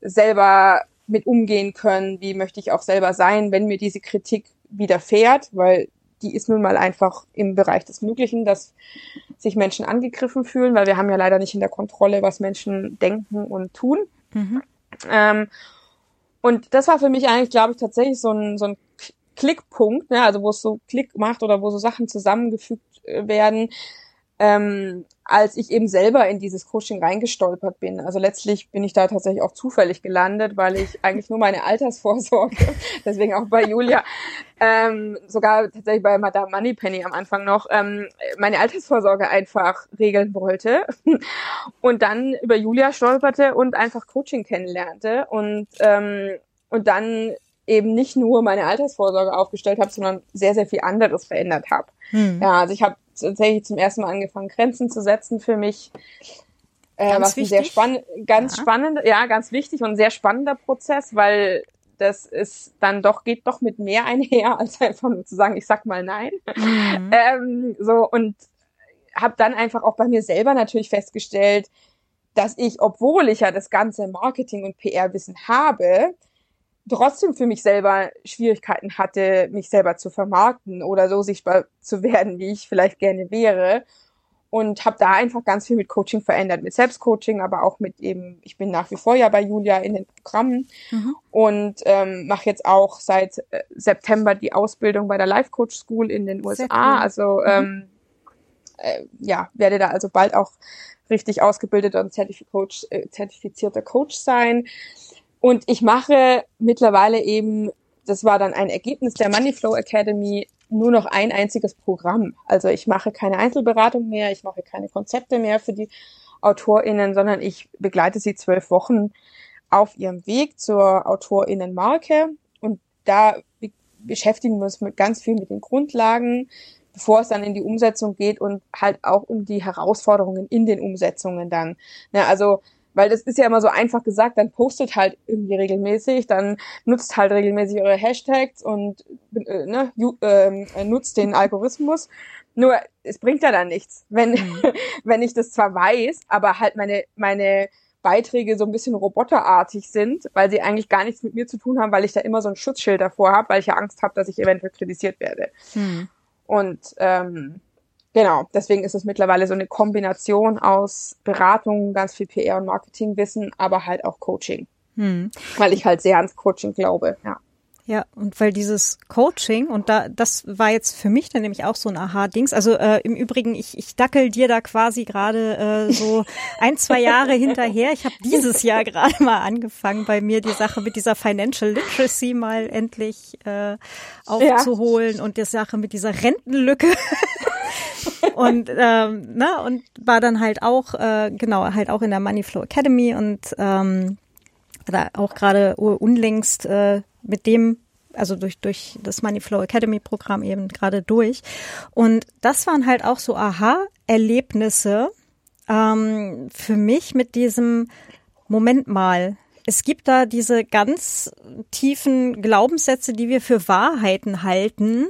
selber mit umgehen können? Wie möchte ich auch selber sein, wenn mir diese Kritik widerfährt? Weil die ist nun mal einfach im Bereich des Möglichen, dass sich Menschen angegriffen fühlen, weil wir haben ja leider nicht in der Kontrolle, was Menschen denken und tun. Mhm. Ähm, und das war für mich eigentlich, glaube ich, tatsächlich so ein, so ein Klickpunkt, ne? also wo es so Klick macht oder wo so Sachen zusammengefügt äh, werden, ähm, als ich eben selber in dieses Coaching reingestolpert bin. Also letztlich bin ich da tatsächlich auch zufällig gelandet, weil ich eigentlich nur meine Altersvorsorge, <laughs> deswegen auch bei Julia, ähm, sogar tatsächlich bei Madame Moneypenny am Anfang noch, ähm, meine Altersvorsorge einfach regeln wollte <laughs> und dann über Julia stolperte und einfach Coaching kennenlernte und ähm, und dann eben nicht nur meine Altersvorsorge aufgestellt habe, sondern sehr, sehr viel anderes verändert habe. Hm. Ja, also ich habe tatsächlich zum ersten Mal angefangen, Grenzen zu setzen für mich. Äh, was wichtig. ein sehr spannend, ganz ja. spannend, ja, ganz wichtig und sehr spannender Prozess, weil das ist dann doch, geht doch mit mehr einher, <laughs> als einfach nur zu sagen, ich sag mal nein. Mhm. Ähm, so, und habe dann einfach auch bei mir selber natürlich festgestellt, dass ich, obwohl ich ja das ganze Marketing und PR-Wissen habe, trotzdem für mich selber Schwierigkeiten hatte, mich selber zu vermarkten oder so sichtbar zu werden, wie ich vielleicht gerne wäre. Und habe da einfach ganz viel mit Coaching verändert, mit Selbstcoaching, aber auch mit eben, ich bin nach wie vor ja bei Julia in den Programmen mhm. und ähm, mache jetzt auch seit äh, September die Ausbildung bei der Life Coach School in den USA. Cool. Also mhm. ähm, äh, ja, werde da also bald auch richtig ausgebildeter und äh, zertifizierter Coach sein. Und ich mache mittlerweile eben, das war dann ein Ergebnis der Moneyflow Academy, nur noch ein einziges Programm. Also ich mache keine Einzelberatung mehr, ich mache keine Konzepte mehr für die AutorInnen, sondern ich begleite sie zwölf Wochen auf ihrem Weg zur AutorInnenmarke. Und da beschäftigen wir uns mit ganz viel mit den Grundlagen, bevor es dann in die Umsetzung geht und halt auch um die Herausforderungen in den Umsetzungen dann. Ne, also weil das ist ja immer so einfach gesagt, dann postet halt irgendwie regelmäßig, dann nutzt halt regelmäßig eure Hashtags und äh, ne, äh, nutzt den Algorithmus. Nur es bringt ja dann nichts, wenn, mhm. <laughs> wenn ich das zwar weiß, aber halt meine, meine Beiträge so ein bisschen roboterartig sind, weil sie eigentlich gar nichts mit mir zu tun haben, weil ich da immer so ein Schutzschild davor habe, weil ich ja Angst habe, dass ich eventuell kritisiert werde. Mhm. Und ähm, Genau, deswegen ist es mittlerweile so eine Kombination aus Beratung, ganz viel PR und Marketingwissen, aber halt auch Coaching. Hm. Weil ich halt sehr ans Coaching glaube, ja. Ja, und weil dieses Coaching, und da, das war jetzt für mich dann nämlich auch so ein Aha-Dings. Also äh, im Übrigen, ich, ich dackel dir da quasi gerade äh, so <laughs> ein, zwei Jahre hinterher. Ich habe dieses Jahr gerade mal angefangen, bei mir die Sache mit dieser Financial Literacy mal endlich äh, aufzuholen ja. und die Sache mit dieser Rentenlücke <laughs> und ähm, ne, und war dann halt auch äh, genau halt auch in der Moneyflow Academy und ähm, da auch gerade unlängst äh, mit dem also durch, durch das Moneyflow Academy Programm eben gerade durch. Und das waren halt auch so Aha-Erlebnisse ähm, für mich mit diesem Moment mal. Es gibt da diese ganz tiefen Glaubenssätze, die wir für Wahrheiten halten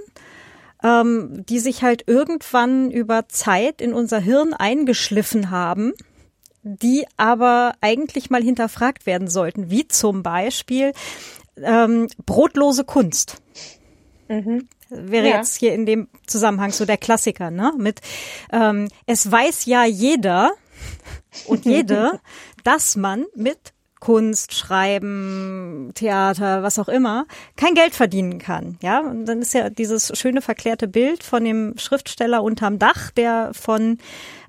ähm, die sich halt irgendwann über Zeit in unser Hirn eingeschliffen haben, die aber eigentlich mal hinterfragt werden sollten, wie zum Beispiel ähm, brotlose Kunst. Mhm. Wäre ja. jetzt hier in dem Zusammenhang so der Klassiker, ne? Mit ähm, es weiß ja jeder <laughs> und jede, dass man mit Kunst, Schreiben, Theater, was auch immer, kein Geld verdienen kann. Ja, und dann ist ja dieses schöne verklärte Bild von dem Schriftsteller unterm Dach, der von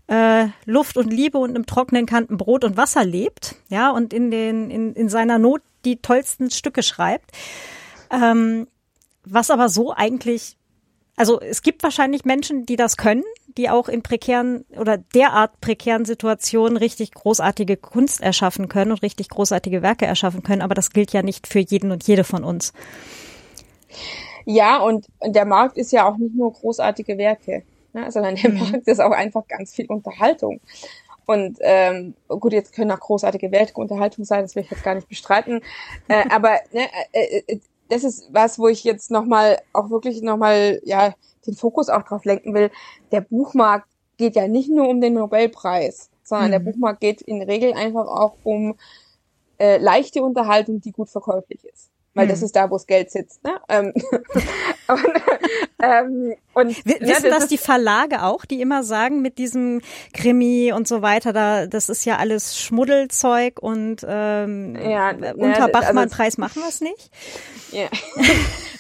äh, Luft und Liebe und einem trockenen Kanten Brot und Wasser lebt, ja, und in den in, in seiner Not die tollsten Stücke schreibt. Ähm, was aber so eigentlich, also es gibt wahrscheinlich Menschen, die das können, die auch in prekären oder derart prekären Situationen richtig großartige Kunst erschaffen können und richtig großartige Werke erschaffen können. Aber das gilt ja nicht für jeden und jede von uns. Ja, und der Markt ist ja auch nicht nur großartige Werke, ne, sondern der mhm. Markt ist auch einfach ganz viel Unterhaltung. Und ähm, gut, jetzt können auch großartige Werke Unterhaltung sein, das will ich jetzt gar nicht bestreiten. äh, <laughs> aber ne, äh, äh, das ist was, wo ich jetzt nochmal auch wirklich nochmal, ja, den Fokus auch drauf lenken will. Der Buchmarkt geht ja nicht nur um den Nobelpreis, sondern mhm. der Buchmarkt geht in der Regel einfach auch um äh, leichte Unterhaltung, die gut verkäuflich ist weil hm. das ist da, wo das Geld sitzt. Ne? Ähm, <laughs> <laughs> und, ähm, und, Wissen ja, das, das die Verlage auch, die immer sagen, mit diesem Krimi und so weiter, da das ist ja alles Schmuddelzeug und ähm, ja, unter also Bachmann-Preis also, machen wir es nicht? Ja. <laughs>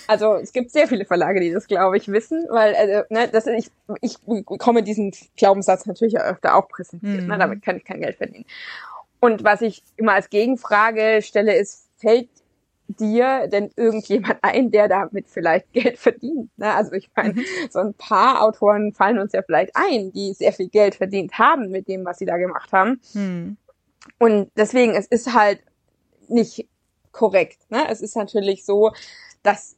Also es gibt sehr viele Verlage, die das, glaube ich, wissen, weil also, ne, das, ich, ich komme diesen Glaubenssatz natürlich öfter auch präsentiert. Mhm. Ne, damit kann ich kein Geld verdienen. Und was ich immer als Gegenfrage stelle, ist, fällt dir denn irgendjemand ein, der damit vielleicht Geld verdient? Ne? Also ich meine, mhm. so ein paar Autoren fallen uns ja vielleicht ein, die sehr viel Geld verdient haben mit dem, was sie da gemacht haben. Mhm. Und deswegen, es ist halt nicht korrekt. Ne? Es ist natürlich so, dass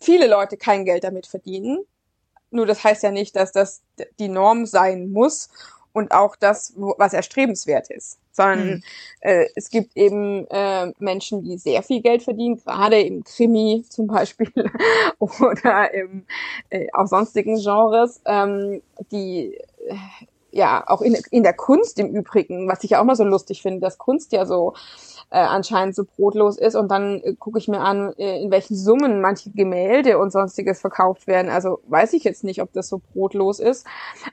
viele Leute kein Geld damit verdienen. Nur das heißt ja nicht, dass das die Norm sein muss und auch das, was erstrebenswert ist, sondern mhm. äh, es gibt eben äh, Menschen, die sehr viel Geld verdienen, gerade im Krimi zum Beispiel <laughs> oder im, äh, auch sonstigen Genres, ähm, die äh, ja auch in, in der Kunst im Übrigen, was ich auch mal so lustig finde, dass Kunst ja so äh, anscheinend so brotlos ist und dann äh, gucke ich mir an, äh, in welchen Summen manche Gemälde und sonstiges verkauft werden. Also weiß ich jetzt nicht, ob das so brotlos ist.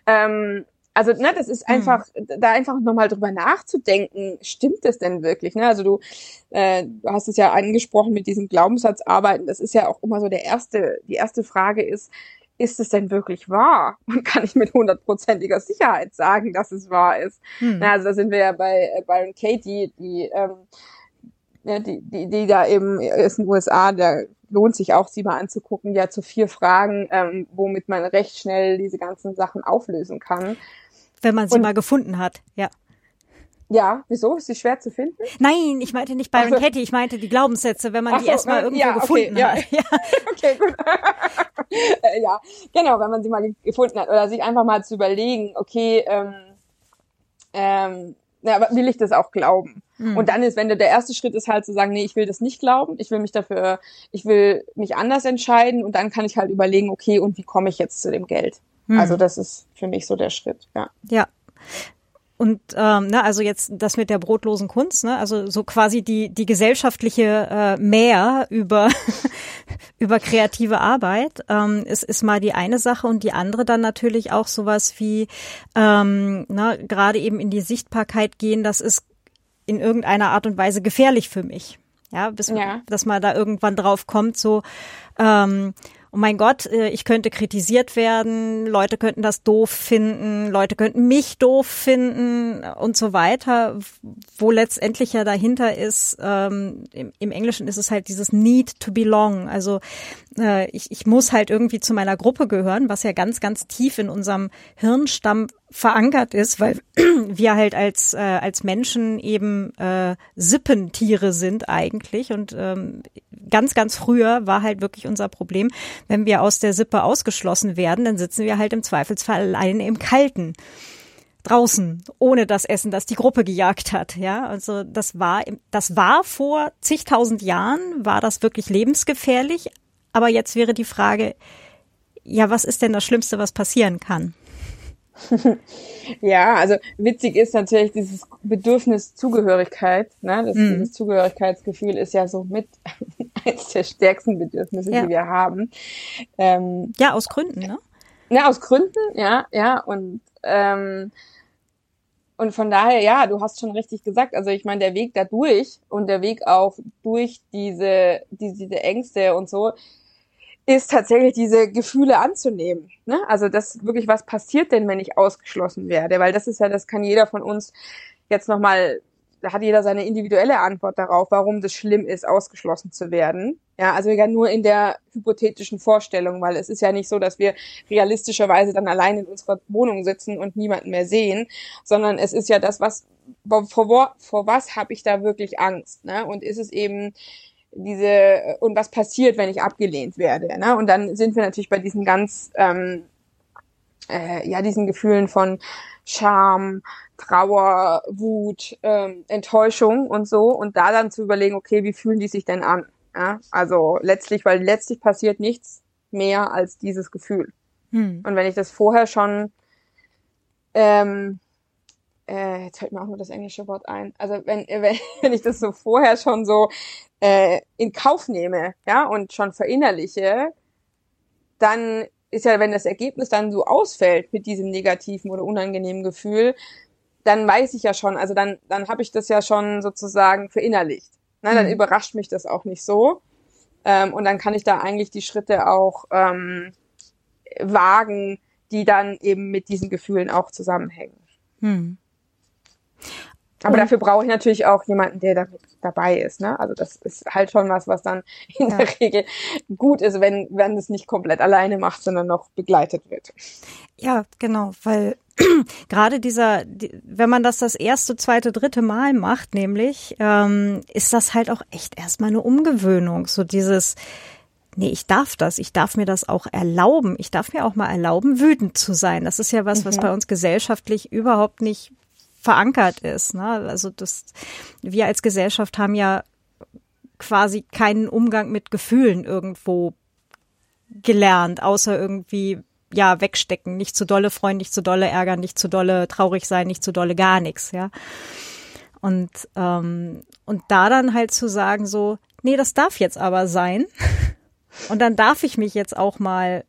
Ähm, also, ne, das ist hm. einfach, mhm. da einfach nochmal drüber nachzudenken, stimmt das denn wirklich? Ne? Also du, äh, du hast es ja angesprochen mit diesem Glaubenssatzarbeiten, das ist ja auch immer so der erste, die erste Frage ist, ist es denn wirklich wahr? Und kann ich mit hundertprozentiger Sicherheit sagen, dass es wahr ist? Mhm. Na, also da sind wir ja bei äh, Byron Katie, die, ähm, ja, die, die, die da eben ist in den USA, da lohnt sich auch, sie mal anzugucken, ja zu vier Fragen, ähm, womit man recht schnell diese ganzen Sachen auflösen kann. Wenn man sie Und, mal gefunden hat, ja. Ja, wieso? Ist sie schwer zu finden? Nein, ich meinte nicht Byron also, Katie, ich meinte die Glaubenssätze, wenn man die so, erstmal irgendwo ja, gefunden okay, hat. Ja. <laughs> okay, gut. <laughs> Äh, ja, genau, wenn man sie mal gefunden hat. Oder sich einfach mal zu überlegen, okay, ähm, ähm, aber will ich das auch glauben? Mhm. Und dann ist, wenn der, der erste Schritt ist halt zu sagen, nee, ich will das nicht glauben, ich will mich dafür, ich will mich anders entscheiden und dann kann ich halt überlegen, okay, und wie komme ich jetzt zu dem Geld? Mhm. Also das ist für mich so der Schritt, ja. Ja. Und ähm, ne, also jetzt das mit der brotlosen Kunst, ne, also so quasi die die gesellschaftliche äh, Mehr über <laughs> über kreative Arbeit ähm, ist ist mal die eine Sache und die andere dann natürlich auch sowas wie ähm, ne, gerade eben in die Sichtbarkeit gehen. Das ist in irgendeiner Art und Weise gefährlich für mich. Ja, bis ja. dass man da irgendwann drauf kommt, so ähm, oh mein Gott, äh, ich könnte kritisiert werden, Leute könnten das doof finden, Leute könnten mich doof finden und so weiter, wo letztendlich ja dahinter ist, ähm, im, im Englischen ist es halt dieses Need to belong, also äh, ich, ich muss halt irgendwie zu meiner Gruppe gehören, was ja ganz, ganz tief in unserem Hirnstamm verankert ist, weil <clears throat> wir halt als, äh, als Menschen eben äh, Sippentiere sind eigentlich. Und ähm, ganz, ganz früher war halt wirklich unser Problem, wenn wir aus der Sippe ausgeschlossen werden, dann sitzen wir halt im Zweifelsfall alleine im Kalten draußen ohne das Essen, das die Gruppe gejagt hat. Ja, also das war, das war vor zigtausend Jahren, war das wirklich lebensgefährlich. Aber jetzt wäre die Frage, ja, was ist denn das Schlimmste, was passieren kann? <laughs> ja, also witzig ist natürlich dieses Bedürfnis Zugehörigkeit. Ne? Das, mm. Dieses Zugehörigkeitsgefühl ist ja so mit <laughs> eines der stärksten Bedürfnisse, ja. die wir haben. Ähm, ja, aus Gründen, ne? Ja, aus Gründen, ja, ja. Und ähm, und von daher, ja, du hast schon richtig gesagt. Also ich meine, der Weg da durch und der Weg auch durch diese, diese, diese Ängste und so, ist tatsächlich diese Gefühle anzunehmen. Ne? Also das wirklich, was passiert denn, wenn ich ausgeschlossen werde? Weil das ist ja, das kann jeder von uns jetzt nochmal, da hat jeder seine individuelle Antwort darauf, warum das schlimm ist, ausgeschlossen zu werden. Ja, also ja nur in der hypothetischen Vorstellung, weil es ist ja nicht so, dass wir realistischerweise dann allein in unserer Wohnung sitzen und niemanden mehr sehen, sondern es ist ja das, was vor, vor was habe ich da wirklich Angst? Ne? Und ist es eben diese und was passiert, wenn ich abgelehnt werde. Ne? Und dann sind wir natürlich bei diesen ganz ähm, äh, ja diesen Gefühlen von Scham, Trauer, Wut, ähm, Enttäuschung und so und da dann zu überlegen, okay, wie fühlen die sich denn an? Ja? Also letztlich, weil letztlich passiert nichts mehr als dieses Gefühl. Hm. Und wenn ich das vorher schon ähm, äh, jetzt fällt mir auch nur das englische Wort ein. Also wenn, <laughs> wenn, wenn ich das so vorher schon so äh, in Kauf nehme, ja, und schon verinnerliche, dann ist ja, wenn das Ergebnis dann so ausfällt mit diesem negativen oder unangenehmen Gefühl, dann weiß ich ja schon, also dann, dann habe ich das ja schon sozusagen verinnerlicht. Ne, dann mhm. überrascht mich das auch nicht so. Ähm, und dann kann ich da eigentlich die Schritte auch ähm, wagen, die dann eben mit diesen Gefühlen auch zusammenhängen. Mhm. Aber und dafür brauche ich natürlich auch jemanden, der damit dabei ist. Ne? Also das ist halt schon was, was dann <laughs> in ja. der Regel gut ist, wenn, wenn es nicht komplett alleine macht, sondern noch begleitet wird. Ja, genau, weil <clears throat> gerade dieser, wenn man das das erste, zweite, dritte Mal macht, nämlich, ähm, ist das halt auch echt erstmal eine Umgewöhnung. So dieses, nee, ich darf das, ich darf mir das auch erlauben. Ich darf mir auch mal erlauben, wütend zu sein. Das ist ja was, was mhm. bei uns gesellschaftlich überhaupt nicht verankert ist. Ne? Also das, wir als Gesellschaft haben ja quasi keinen Umgang mit Gefühlen irgendwo gelernt, außer irgendwie ja wegstecken, nicht zu dolle freuen, nicht zu dolle ärgern, nicht zu dolle traurig sein, nicht zu dolle gar nichts, ja. Und ähm, und da dann halt zu sagen so, nee, das darf jetzt aber sein. <laughs> Und dann darf ich mich jetzt auch mal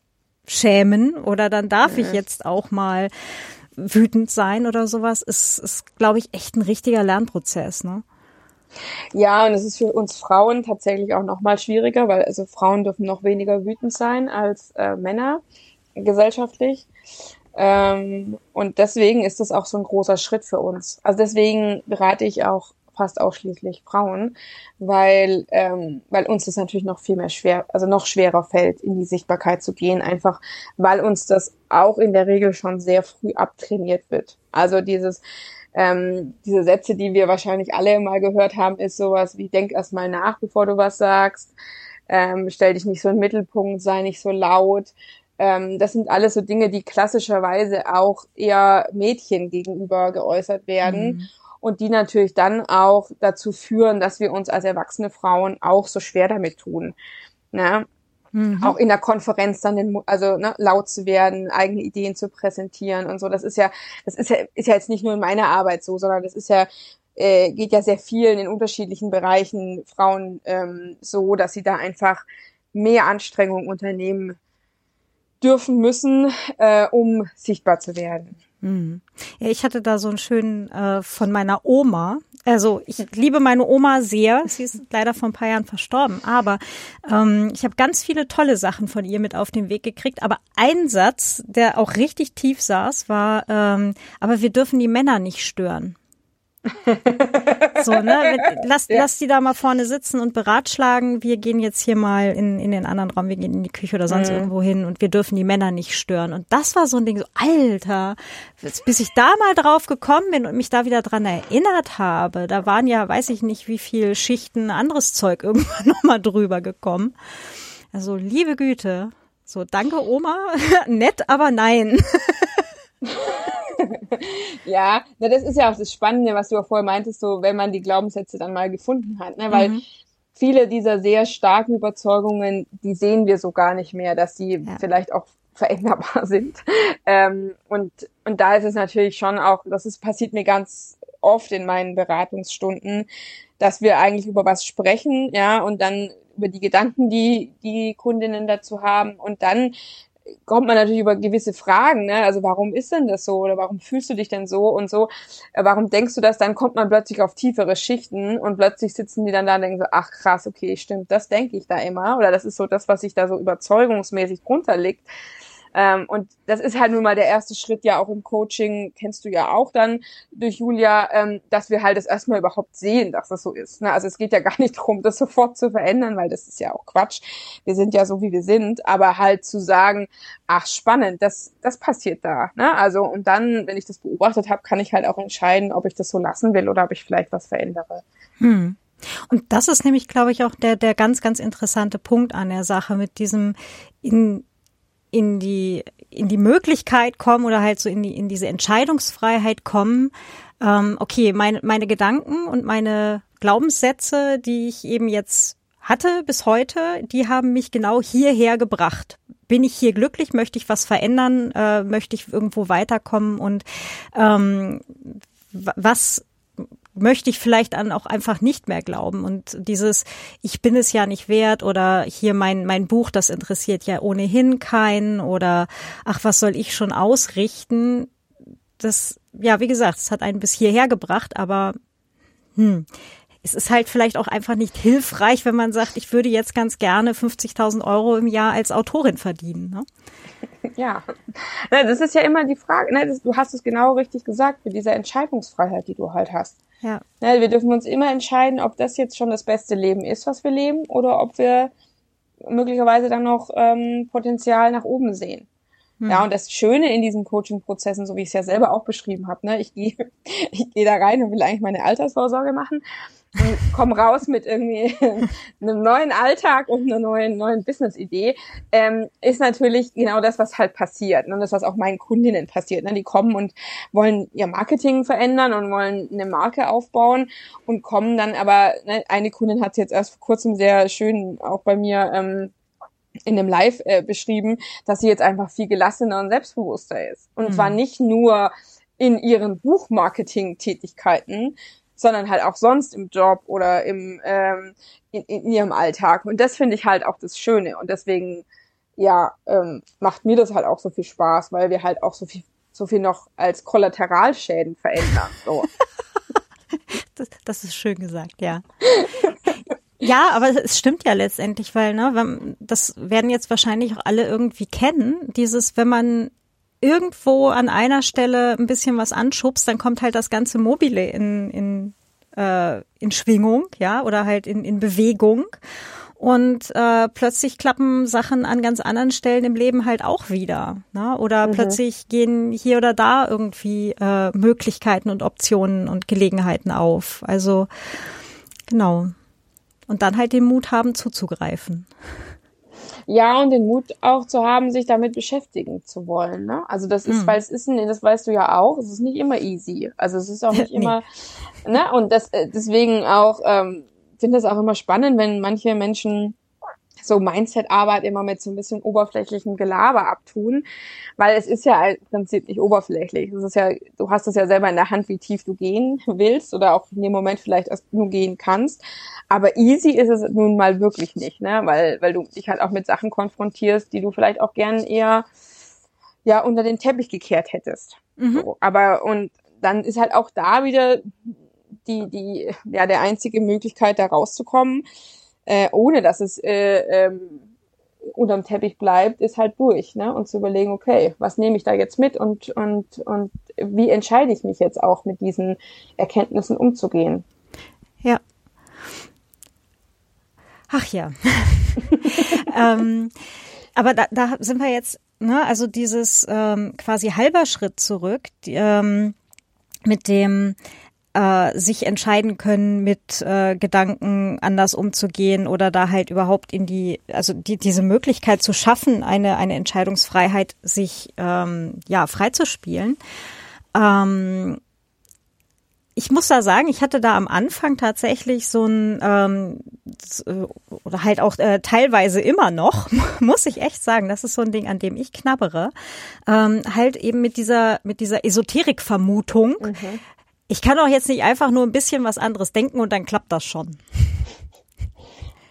schämen oder dann darf ich jetzt auch mal wütend sein oder sowas, ist, ist glaube ich, echt ein richtiger Lernprozess, ne? Ja, und es ist für uns Frauen tatsächlich auch noch mal schwieriger, weil also Frauen dürfen noch weniger wütend sein als äh, Männer gesellschaftlich. Ähm, und deswegen ist das auch so ein großer Schritt für uns. Also deswegen berate ich auch fast ausschließlich Frauen, weil, ähm, weil uns das natürlich noch viel mehr schwer, also noch schwerer fällt, in die Sichtbarkeit zu gehen, einfach weil uns das auch in der Regel schon sehr früh abtrainiert wird. Also dieses, ähm, diese Sätze, die wir wahrscheinlich alle mal gehört haben, ist sowas wie denk erst mal nach, bevor du was sagst, ähm, stell dich nicht so im Mittelpunkt, sei nicht so laut. Ähm, das sind alles so Dinge, die klassischerweise auch eher Mädchen gegenüber geäußert werden. Mhm und die natürlich dann auch dazu führen, dass wir uns als erwachsene Frauen auch so schwer damit tun. Ne? Mhm. Auch in der Konferenz dann den, also ne, laut zu werden, eigene Ideen zu präsentieren und so. Das ist ja, das ist ja, ist ja jetzt nicht nur in meiner Arbeit so, sondern das ist ja äh, geht ja sehr vielen in unterschiedlichen Bereichen Frauen ähm, so, dass sie da einfach mehr Anstrengung unternehmen dürfen müssen, äh, um sichtbar zu werden. Mhm. Ja, ich hatte da so einen schönen äh, von meiner Oma. Also ich liebe meine Oma sehr. Sie ist leider vor ein paar Jahren verstorben. Aber ähm, ich habe ganz viele tolle Sachen von ihr mit auf den Weg gekriegt. Aber ein Satz, der auch richtig tief saß, war, ähm, aber wir dürfen die Männer nicht stören. <laughs> so, ne? Lass, ja. lass die da mal vorne sitzen und beratschlagen. Wir gehen jetzt hier mal in, in den anderen Raum, wir gehen in die Küche oder sonst mhm. irgendwo hin und wir dürfen die Männer nicht stören. Und das war so ein Ding, so, Alter, bis ich da mal drauf gekommen bin und mich da wieder dran erinnert habe, da waren ja, weiß ich nicht, wie viel Schichten anderes Zeug <laughs> irgendwann nochmal drüber gekommen. Also, liebe Güte. So, danke Oma. <laughs> Nett, aber nein. <laughs> ja, na, das ist ja auch das Spannende, was du auch vorher meintest, so wenn man die Glaubenssätze dann mal gefunden hat, ne? weil mhm. viele dieser sehr starken Überzeugungen, die sehen wir so gar nicht mehr, dass sie ja. vielleicht auch veränderbar <laughs> sind. Ähm, und, und da ist es natürlich schon auch, das ist, passiert mir ganz oft in meinen Beratungsstunden, dass wir eigentlich über was sprechen, ja, und dann über die Gedanken, die die Kundinnen dazu haben und dann kommt man natürlich über gewisse Fragen, ne? Also warum ist denn das so oder warum fühlst du dich denn so und so? Äh, warum denkst du das? Dann kommt man plötzlich auf tiefere Schichten und plötzlich sitzen die dann da und denken so, ach krass, okay, stimmt, das denke ich da immer oder das ist so das, was sich da so überzeugungsmäßig drunter liegt. Ähm, und das ist halt nun mal der erste Schritt ja auch im Coaching, kennst du ja auch dann durch Julia, ähm, dass wir halt das erstmal überhaupt sehen, dass das so ist. Ne? Also es geht ja gar nicht darum, das sofort zu verändern, weil das ist ja auch Quatsch. Wir sind ja so, wie wir sind, aber halt zu sagen, ach spannend, das, das passiert da. Ne? Also und dann, wenn ich das beobachtet habe, kann ich halt auch entscheiden, ob ich das so lassen will oder ob ich vielleicht was verändere. Hm. Und das ist nämlich, glaube ich, auch der, der ganz, ganz interessante Punkt an der Sache mit diesem in in die in die Möglichkeit kommen oder halt so in die in diese Entscheidungsfreiheit kommen. Ähm, okay, meine meine Gedanken und meine Glaubenssätze, die ich eben jetzt hatte bis heute, die haben mich genau hierher gebracht bin ich hier glücklich? Möchte ich was verändern? Äh, möchte ich irgendwo weiterkommen? Und ähm, was möchte ich vielleicht an auch einfach nicht mehr glauben. Und dieses, ich bin es ja nicht wert oder hier mein, mein Buch, das interessiert ja ohnehin keinen oder ach, was soll ich schon ausrichten? Das, ja, wie gesagt, es hat einen bis hierher gebracht, aber hm, es ist halt vielleicht auch einfach nicht hilfreich, wenn man sagt, ich würde jetzt ganz gerne 50.000 Euro im Jahr als Autorin verdienen. Ne? <laughs> Ja, das ist ja immer die Frage. Ne? Du hast es genau richtig gesagt mit dieser Entscheidungsfreiheit, die du halt hast. Ja. Ne, wir dürfen uns immer entscheiden, ob das jetzt schon das beste Leben ist, was wir leben, oder ob wir möglicherweise dann noch ähm, Potenzial nach oben sehen. Ja, hm. und das Schöne in diesen Coaching-Prozessen, so wie ich es ja selber auch beschrieben habe, ne, ich gehe <laughs> ich geh da rein und will eigentlich meine Altersvorsorge machen und komme raus mit irgendwie <laughs> einem neuen Alltag und einer neuen, neuen Business-Idee, ähm, ist natürlich genau das, was halt passiert. Ne? Und das, was auch meinen Kundinnen passiert. Ne? Die kommen und wollen ihr Marketing verändern und wollen eine Marke aufbauen und kommen dann aber, ne, eine Kundin hat es jetzt erst vor kurzem sehr schön auch bei mir ähm, in dem Live äh, beschrieben, dass sie jetzt einfach viel gelassener und selbstbewusster ist. Und mhm. zwar nicht nur in ihren Buchmarketing-Tätigkeiten, sondern halt auch sonst im Job oder im ähm, in, in ihrem Alltag. Und das finde ich halt auch das Schöne. Und deswegen, ja, ähm, macht mir das halt auch so viel Spaß, weil wir halt auch so viel, so viel noch als Kollateralschäden verändern. So. <laughs> das, das ist schön gesagt, ja. <laughs> Ja, aber es stimmt ja letztendlich, weil ne, das werden jetzt wahrscheinlich auch alle irgendwie kennen. Dieses, wenn man irgendwo an einer Stelle ein bisschen was anschubst, dann kommt halt das ganze Mobile in, in, äh, in Schwingung, ja, oder halt in, in Bewegung. Und äh, plötzlich klappen Sachen an ganz anderen Stellen im Leben halt auch wieder. Ne? Oder mhm. plötzlich gehen hier oder da irgendwie äh, Möglichkeiten und Optionen und Gelegenheiten auf. Also genau. Und dann halt den Mut haben zuzugreifen. Ja, und den Mut auch zu haben, sich damit beschäftigen zu wollen. Ne? Also das ist, mhm. weil es ist, das weißt du ja auch, es ist nicht immer easy. Also es ist auch nicht <laughs> immer, nee. ne? Und das äh, deswegen auch, ähm, finde das auch immer spannend, wenn manche Menschen so Mindset-Arbeit immer mit so ein bisschen oberflächlichen Gelaber abtun, weil es ist ja im Prinzip nicht oberflächlich. Es ist ja, du hast es ja selber in der Hand, wie tief du gehen willst oder auch in dem Moment vielleicht erst nur gehen kannst. Aber easy ist es nun mal wirklich nicht, ne? Weil, weil du dich halt auch mit Sachen konfrontierst, die du vielleicht auch gern eher ja unter den Teppich gekehrt hättest. Mhm. So, aber und dann ist halt auch da wieder die, die, ja, der einzige Möglichkeit, da rauszukommen, äh, ohne dass es äh, ähm, unterm Teppich bleibt, ist halt durch, ne? Und zu überlegen, okay, was nehme ich da jetzt mit und und und wie entscheide ich mich jetzt auch mit diesen Erkenntnissen umzugehen? Ja. Ach ja. <laughs> ähm, aber da, da sind wir jetzt, ne, also dieses ähm, quasi halber Schritt zurück, die, ähm, mit dem äh, sich entscheiden können, mit äh, Gedanken anders umzugehen oder da halt überhaupt in die, also die, diese Möglichkeit zu schaffen, eine, eine Entscheidungsfreiheit sich ähm, ja freizuspielen. Ähm, ich muss da sagen, ich hatte da am Anfang tatsächlich so ein ähm, oder halt auch äh, teilweise immer noch, <laughs> muss ich echt sagen, das ist so ein Ding, an dem ich knabbere, ähm, halt eben mit dieser mit dieser Esoterik-Vermutung, mhm ich kann auch jetzt nicht einfach nur ein bisschen was anderes denken und dann klappt das schon.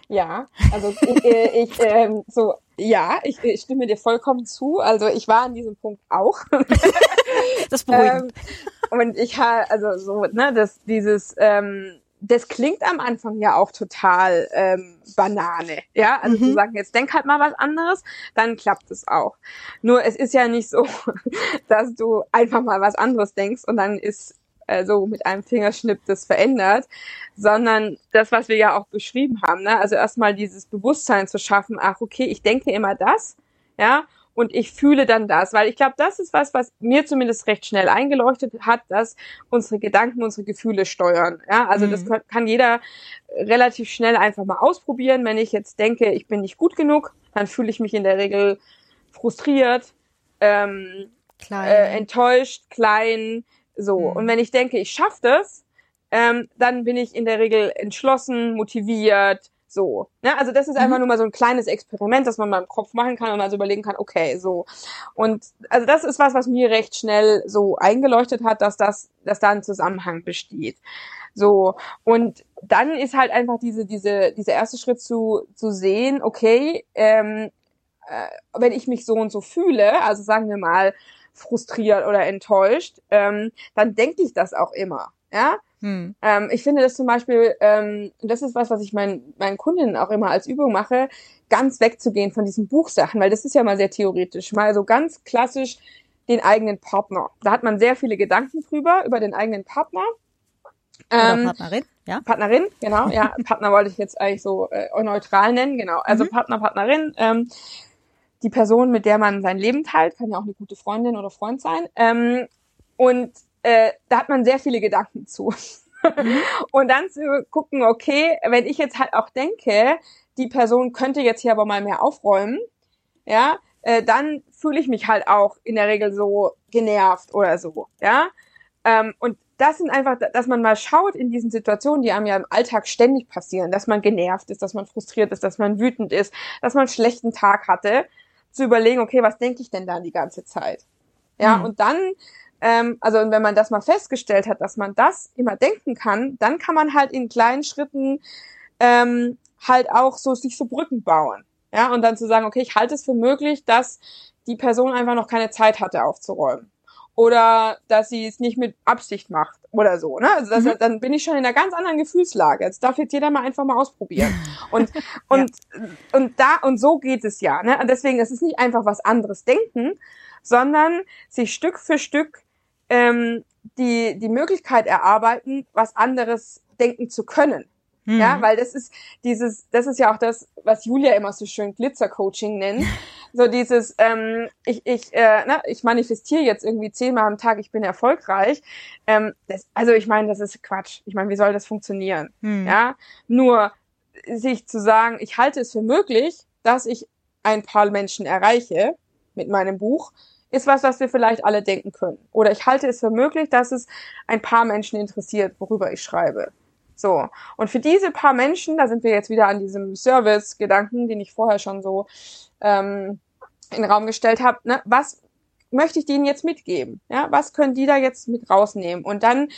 Ja, also ich, äh, ich ähm, so ja, ich, ich stimme dir vollkommen zu. Also ich war an diesem Punkt auch. <laughs> das beruhigt. ähm, und ich habe also so ne, das dieses ähm, das klingt am Anfang ja auch total ähm, Banane, ja. Also mhm. zu sagen, jetzt denk halt mal was anderes, dann klappt es auch. Nur es ist ja nicht so, <laughs> dass du einfach mal was anderes denkst und dann ist äh, so mit einem Fingerschnipp das verändert, sondern das, was wir ja auch beschrieben haben, ne? also erstmal dieses Bewusstsein zu schaffen, ach okay, ich denke immer das, ja, und ich fühle dann das, weil ich glaube, das ist was, was mir zumindest recht schnell eingeleuchtet hat, dass unsere Gedanken unsere Gefühle steuern. Ja, also mhm. das kann, kann jeder relativ schnell einfach mal ausprobieren. Wenn ich jetzt denke, ich bin nicht gut genug, dann fühle ich mich in der Regel frustriert, ähm, äh, enttäuscht, klein, so. Mhm. Und wenn ich denke, ich schaffe das, ähm, dann bin ich in der Regel entschlossen, motiviert, So, ne? Also das ist einfach mhm. nur mal so ein kleines Experiment, das man mal im Kopf machen kann und mal so überlegen kann, okay, so. Und also das ist was, was mir recht schnell so eingeleuchtet hat, dass das, dass da ein Zusammenhang besteht. So. Und dann ist halt einfach diese, diese, dieser erste Schritt zu, zu sehen, okay, ähm, äh, wenn ich mich so und so fühle, also sagen wir mal frustriert oder enttäuscht, ähm, dann denke ich das auch immer. Ja, hm. Ähm, ich finde das zum Beispiel, ähm, das ist was, was ich meinen, meinen Kundinnen auch immer als Übung mache, ganz wegzugehen von diesen Buchsachen, weil das ist ja mal sehr theoretisch, mal so ganz klassisch den eigenen Partner. Da hat man sehr viele Gedanken drüber, über den eigenen Partner. Ähm, Partnerin, ja. Partnerin, genau, ja. <laughs> Partner wollte ich jetzt eigentlich so äh, neutral nennen, genau. Also mhm. Partner, Partnerin. Ähm, die Person, mit der man sein Leben teilt, kann ja auch eine gute Freundin oder Freund sein. Ähm, und äh, da hat man sehr viele Gedanken zu. Mhm. <laughs> und dann zu gucken, okay, wenn ich jetzt halt auch denke, die Person könnte jetzt hier aber mal mehr aufräumen, ja, äh, dann fühle ich mich halt auch in der Regel so genervt oder so, ja. Ähm, und das sind einfach, dass man mal schaut in diesen Situationen, die einem ja im Alltag ständig passieren, dass man genervt ist, dass man frustriert ist, dass man wütend ist, dass man einen schlechten Tag hatte, zu überlegen, okay, was denke ich denn da die ganze Zeit? Ja, mhm. und dann ähm, also wenn man das mal festgestellt hat, dass man das immer denken kann, dann kann man halt in kleinen Schritten ähm, halt auch so sich so Brücken bauen. Ja, und dann zu sagen, okay, ich halte es für möglich, dass die Person einfach noch keine Zeit hatte aufzuräumen. Oder dass sie es nicht mit Absicht macht oder so. Ne? Also das, mhm. dann bin ich schon in einer ganz anderen Gefühlslage. Jetzt darf jetzt jeder mal einfach mal ausprobieren. Und, <laughs> und, ja. und da, und so geht es ja. Ne? Und deswegen, es ist nicht einfach was anderes denken, sondern sich Stück für Stück ähm, die, die Möglichkeit erarbeiten, was anderes denken zu können. Mhm. Ja, weil das ist dieses, das ist ja auch das, was Julia immer so schön Glitzer-Coaching nennt. <laughs> So dieses, ähm, ich, ich, äh, na, ich manifestiere jetzt irgendwie zehnmal am Tag, ich bin erfolgreich. Ähm, das, also ich meine, das ist Quatsch. Ich meine, wie soll das funktionieren? Mhm. Ja, nur sich zu sagen, ich halte es für möglich, dass ich ein paar Menschen erreiche mit meinem Buch, ist was, was wir vielleicht alle denken können. Oder ich halte es für möglich, dass es ein paar Menschen interessiert, worüber ich schreibe. So. Und für diese paar Menschen, da sind wir jetzt wieder an diesem Service-Gedanken, den ich vorher schon so ähm, in den Raum gestellt habe. Ne? Was möchte ich denen jetzt mitgeben? Ja, was können die da jetzt mit rausnehmen? Und dann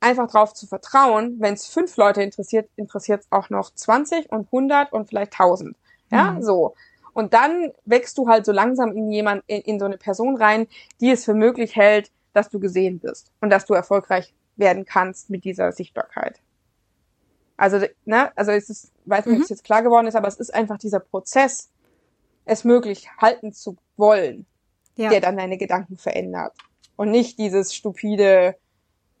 einfach darauf zu vertrauen, wenn es fünf Leute interessiert, interessiert es auch noch 20 und 100 und vielleicht 1000. Ja, mhm. so. Und dann wächst du halt so langsam in jemand, in, in so eine Person rein, die es für möglich hält, dass du gesehen bist und dass du erfolgreich werden kannst mit dieser Sichtbarkeit. Also, ne, also es ist, weiß nicht, mhm. ob es jetzt klar geworden ist, aber es ist einfach dieser Prozess, es möglich halten zu wollen, ja. der dann deine Gedanken verändert. Und nicht dieses stupide,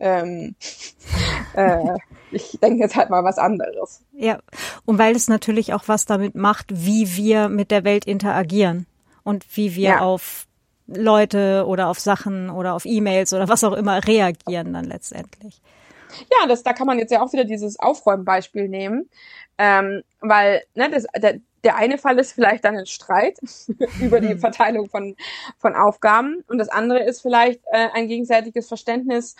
ähm, <laughs> äh, ich denke jetzt halt mal was anderes. Ja, und weil es natürlich auch was damit macht, wie wir mit der Welt interagieren und wie wir ja. auf Leute oder auf Sachen oder auf E-Mails oder was auch immer reagieren dann letztendlich. Ja, das, da kann man jetzt ja auch wieder dieses Aufräumbeispiel nehmen, ähm, weil ne, das, der, der eine Fall ist vielleicht dann ein Streit <laughs> über die mhm. Verteilung von, von Aufgaben und das andere ist vielleicht äh, ein gegenseitiges Verständnis,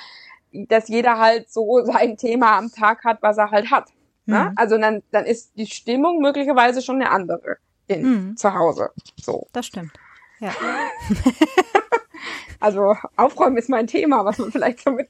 dass jeder halt so <laughs> sein Thema am Tag hat, was er halt hat. Ne? Mhm. Also dann, dann ist die Stimmung möglicherweise schon eine andere in, mhm. zu Hause. So. Das stimmt. Ja. <laughs> also Aufräumen ist mein Thema, was man vielleicht so mit.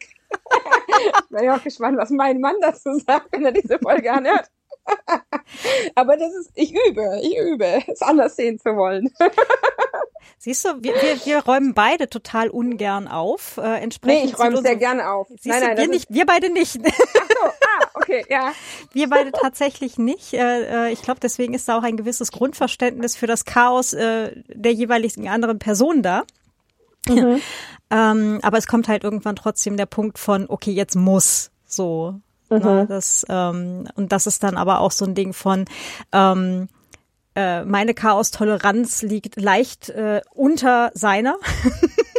<laughs> Bin ich auch gespannt, was mein Mann dazu sagt, wenn er diese Folge anhört. <laughs> Aber das ist, ich übe, ich übe, es anders sehen zu wollen. <laughs> Siehst du, wir, wir, wir räumen beide total ungern auf. Äh, entsprechend nee, ich räume sehr gerne auf. Siehst nein, nein, du, wir, nicht, wir beide nicht. Ach so, ah, okay, ja. Wir beide tatsächlich nicht. Äh, äh, ich glaube, deswegen ist da auch ein gewisses Grundverständnis für das Chaos äh, der jeweiligen anderen Person da. Mhm. <laughs> ähm, aber es kommt halt irgendwann trotzdem der Punkt von, okay, jetzt muss so. Ne, mhm. Ne, das, ähm, und das ist dann aber auch so ein Ding von, ähm, äh, meine Chaos-Toleranz liegt leicht äh, unter seiner.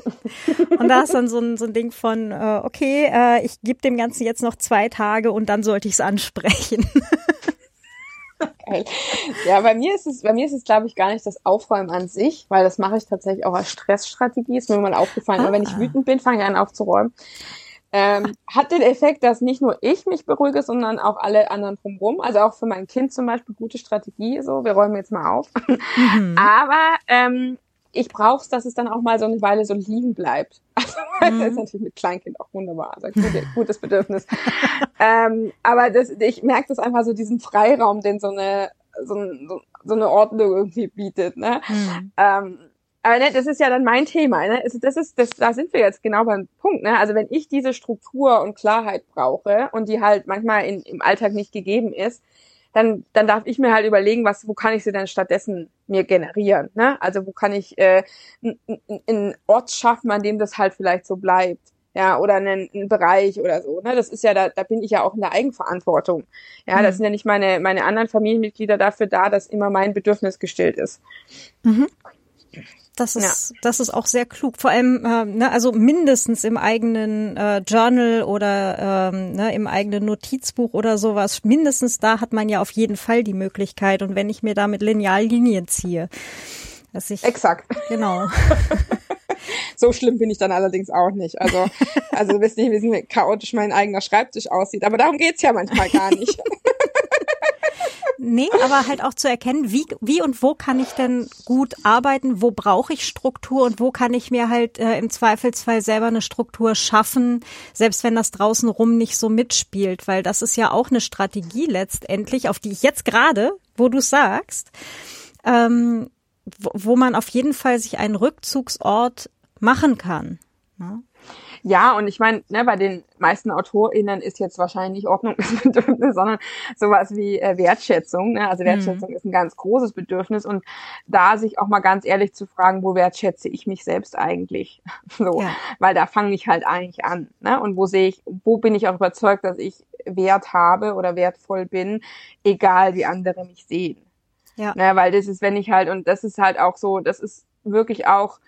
<laughs> und da ist dann so ein, so ein Ding von, äh, okay, äh, ich gebe dem Ganzen jetzt noch zwei Tage und dann sollte ich es ansprechen. <laughs> Geil. Ja, bei mir ist es, bei mir ist es, glaube ich, gar nicht das Aufräumen an sich, weil das mache ich tatsächlich auch als Stressstrategie, ist mir mal aufgefallen. Ah. Aber wenn ich ah. wütend bin, fange ich an aufzuräumen. ähm, hat den Effekt, dass nicht nur ich mich beruhige, sondern auch alle anderen drumherum. Also auch für mein Kind zum Beispiel gute Strategie. So, wir räumen jetzt mal auf. Mhm. Aber ähm, ich brauche es, dass es dann auch mal so eine Weile so liegen bleibt. <laughs> Also, mhm. das ist natürlich mit Kleinkind auch wunderbar, also gute, gutes Bedürfnis. <laughs> ähm, aber das, ich merke das einfach so diesen Freiraum, den so eine so, so, so eine Ordnung irgendwie bietet. Ne? Mhm. Ähm, aber ne, das ist ja dann mein Thema. Ne? Das ist, das, da sind wir jetzt genau beim Punkt. Ne? Also wenn ich diese Struktur und Klarheit brauche und die halt manchmal in, im Alltag nicht gegeben ist, dann, dann darf ich mir halt überlegen, was, wo kann ich sie denn stattdessen mir generieren. Ne? Also wo kann ich äh, einen Ort schaffen, an dem das halt vielleicht so bleibt. Ja, oder einen, einen Bereich oder so. Ne? Das ist ja, da, da bin ich ja auch in der Eigenverantwortung. Ja, mhm. das sind ja nicht meine, meine anderen Familienmitglieder dafür da, dass immer mein Bedürfnis gestillt ist. Mhm. Das ist, ja. das ist auch sehr klug. Vor allem, äh, ne, also mindestens im eigenen äh, Journal oder ähm, ne, im eigenen Notizbuch oder sowas. Mindestens da hat man ja auf jeden Fall die Möglichkeit. Und wenn ich mir da mit Lineallinien ziehe, dass ich exakt genau. <laughs> so schlimm bin ich dann allerdings auch nicht. Also, also wisst nicht, wie chaotisch mein eigener Schreibtisch aussieht. Aber darum geht's ja manchmal gar nicht. <laughs> Nee, aber halt auch zu erkennen, wie, wie und wo kann ich denn gut arbeiten, wo brauche ich Struktur und wo kann ich mir halt äh, im Zweifelsfall selber eine Struktur schaffen, selbst wenn das draußen rum nicht so mitspielt, weil das ist ja auch eine Strategie letztendlich, auf die ich jetzt gerade, wo du sagst, ähm, wo, wo man auf jeden Fall sich einen Rückzugsort machen kann. Ne? Ja, und ich meine, ne, bei den meisten AutorInnen ist jetzt wahrscheinlich nicht Ordnungsbedürfnis, sondern sowas wie äh, Wertschätzung. Ne? Also Wertschätzung mhm. ist ein ganz großes Bedürfnis und da sich auch mal ganz ehrlich zu fragen, wo wertschätze ich mich selbst eigentlich? <laughs> so, ja. weil da fange ich halt eigentlich an. Ne? Und wo sehe ich, wo bin ich auch überzeugt, dass ich Wert habe oder wertvoll bin, egal wie andere mich sehen. Ja. Ne? Weil das ist, wenn ich halt, und das ist halt auch so, das ist wirklich auch,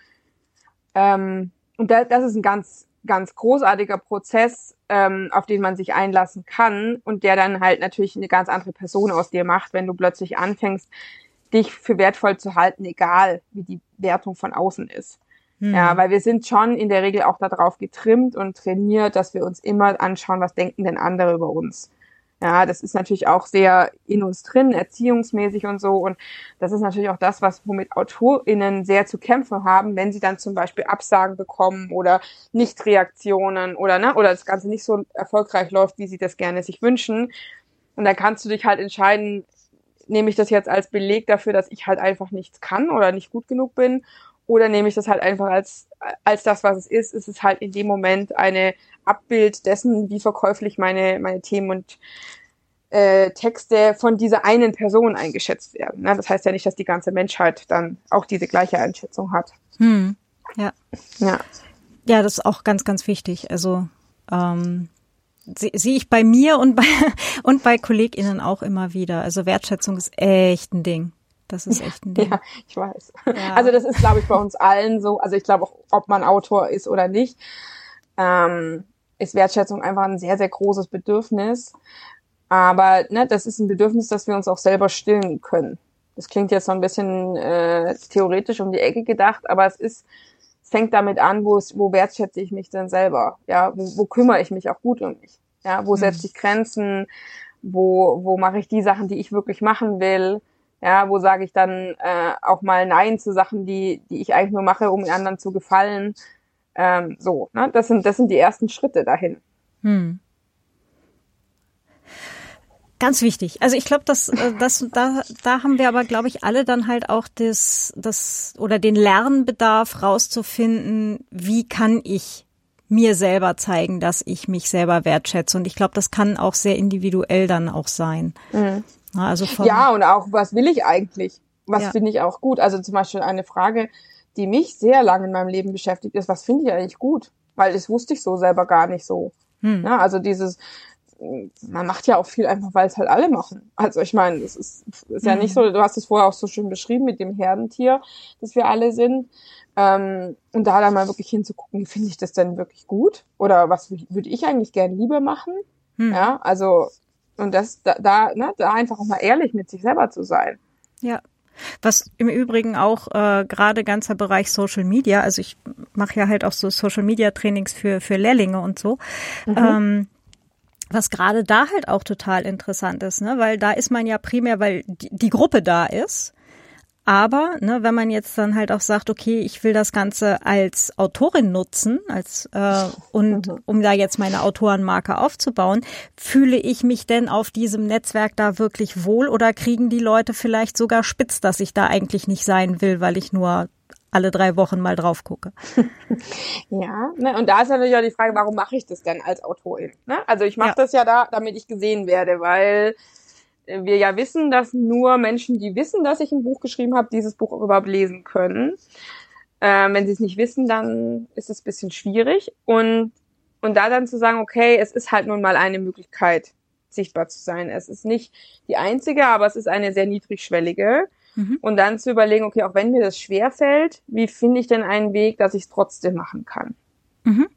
ähm, und da, das ist ein ganz ganz großartiger Prozess, ähm, auf den man sich einlassen kann und der dann halt natürlich eine ganz andere Person aus dir macht, wenn du plötzlich anfängst, dich für wertvoll zu halten, egal wie die Wertung von außen ist. Hm. Ja, weil wir sind schon in der Regel auch darauf getrimmt und trainiert, dass wir uns immer anschauen, was denken denn andere über uns. Ja, das ist natürlich auch sehr in uns drin, erziehungsmäßig und so. Und das ist natürlich auch das, was womit AutorInnen sehr zu kämpfen haben, wenn sie dann zum Beispiel Absagen bekommen oder Nichtreaktionen oder ne, oder das Ganze nicht so erfolgreich läuft, wie sie das gerne sich wünschen. Und dann kannst du dich halt entscheiden, nehme ich das jetzt als Beleg dafür, dass ich halt einfach nichts kann oder nicht gut genug bin, oder nehme ich das halt einfach als, als das, was es ist. Es ist halt in dem Moment eine Abbild dessen, wie verkäuflich meine, meine Themen und äh, Texte von dieser einen Person eingeschätzt werden. Ne? Das heißt ja nicht, dass die ganze Menschheit dann auch diese gleiche Einschätzung hat. Hm. Ja. Ja. Ja, das ist auch ganz, ganz wichtig. Also ähm, sehe seh ich bei mir und bei <laughs> und bei KollegInnen auch immer wieder. Also Wertschätzung ist echt ein Ding. Das ist echt ein Ding. Ja, ich weiß. Ja. Also das ist, glaube ich, bei uns allen so. Also ich glaube auch, ob man Autor ist oder nicht, ähm, ist Wertschätzung einfach ein sehr, sehr großes Bedürfnis. Aber ne, das ist ein Bedürfnis, das wir uns auch selber stillen können. Das klingt jetzt so ein bisschen äh, theoretisch um die Ecke gedacht, aber es ist, es fängt damit an, wo, es, wo wertschätze ich mich denn selber? Ja, wo, wo kümmere ich mich auch gut um mich? Ja, wo setze mhm. ich Grenzen? Wo, wo mache ich die Sachen, die ich wirklich machen will? Ja, wo sage ich dann äh, auch mal Nein zu Sachen, die, die ich eigentlich nur mache, um anderen zu gefallen. Ähm, so, ne? das sind, das sind die ersten Schritte dahin. Hm. Ganz wichtig. Also ich glaube, dass äh, das da da haben wir aber glaube ich alle dann halt auch das das oder den Lernbedarf rauszufinden, wie kann ich mir selber zeigen, dass ich mich selber wertschätze und ich glaube, das kann auch sehr individuell dann auch sein. Mhm. Also ja, und auch, was will ich eigentlich? Was ja. finde ich auch gut? Also zum Beispiel eine Frage, die mich sehr lange in meinem Leben beschäftigt ist, was finde ich eigentlich gut? Weil das wusste ich so selber gar nicht so. Hm. Ja, also dieses, man macht ja auch viel einfach, weil es halt alle machen. Also ich meine, es ist, ist ja nicht hm. so, du hast es vorher auch so schön beschrieben mit dem Herdentier, das wir alle sind. Ähm, und da dann mal wirklich hinzugucken, finde ich das denn wirklich gut? Oder was würde ich eigentlich gern lieber machen? Hm. Ja, also und das da, da, ne, da einfach auch mal ehrlich mit sich selber zu sein. Ja. Was im Übrigen auch äh, gerade ganzer Bereich Social Media, also ich mache ja halt auch so Social Media Trainings für, für Lehrlinge und so. Mhm. Ähm, was gerade da halt auch total interessant ist, ne? weil da ist man ja primär, weil die, die Gruppe da ist. Aber ne, wenn man jetzt dann halt auch sagt, okay, ich will das Ganze als Autorin nutzen, als äh, und <laughs> mhm. um da jetzt meine Autorenmarke aufzubauen, fühle ich mich denn auf diesem Netzwerk da wirklich wohl oder kriegen die Leute vielleicht sogar spitz, dass ich da eigentlich nicht sein will, weil ich nur alle drei Wochen mal drauf gucke. <laughs> Ja, ne, und da ist natürlich auch die Frage, warum mache ich das denn als Autorin? Ne? Also ich mache ja. das ja da, damit ich gesehen werde, weil wir ja wissen, dass nur Menschen, die wissen, dass ich ein Buch geschrieben habe, dieses Buch auch überhaupt lesen können. Ähm, wenn sie es nicht wissen, dann ist es ein bisschen schwierig. Und, und da dann zu sagen, okay, es ist halt nun mal eine Möglichkeit, sichtbar zu sein. Es ist nicht die einzige, aber es ist eine sehr niedrigschwellige. Mhm. Und dann zu überlegen, okay, auch wenn mir das schwer fällt, wie finde ich denn einen Weg, dass ich es trotzdem machen kann? Mhm.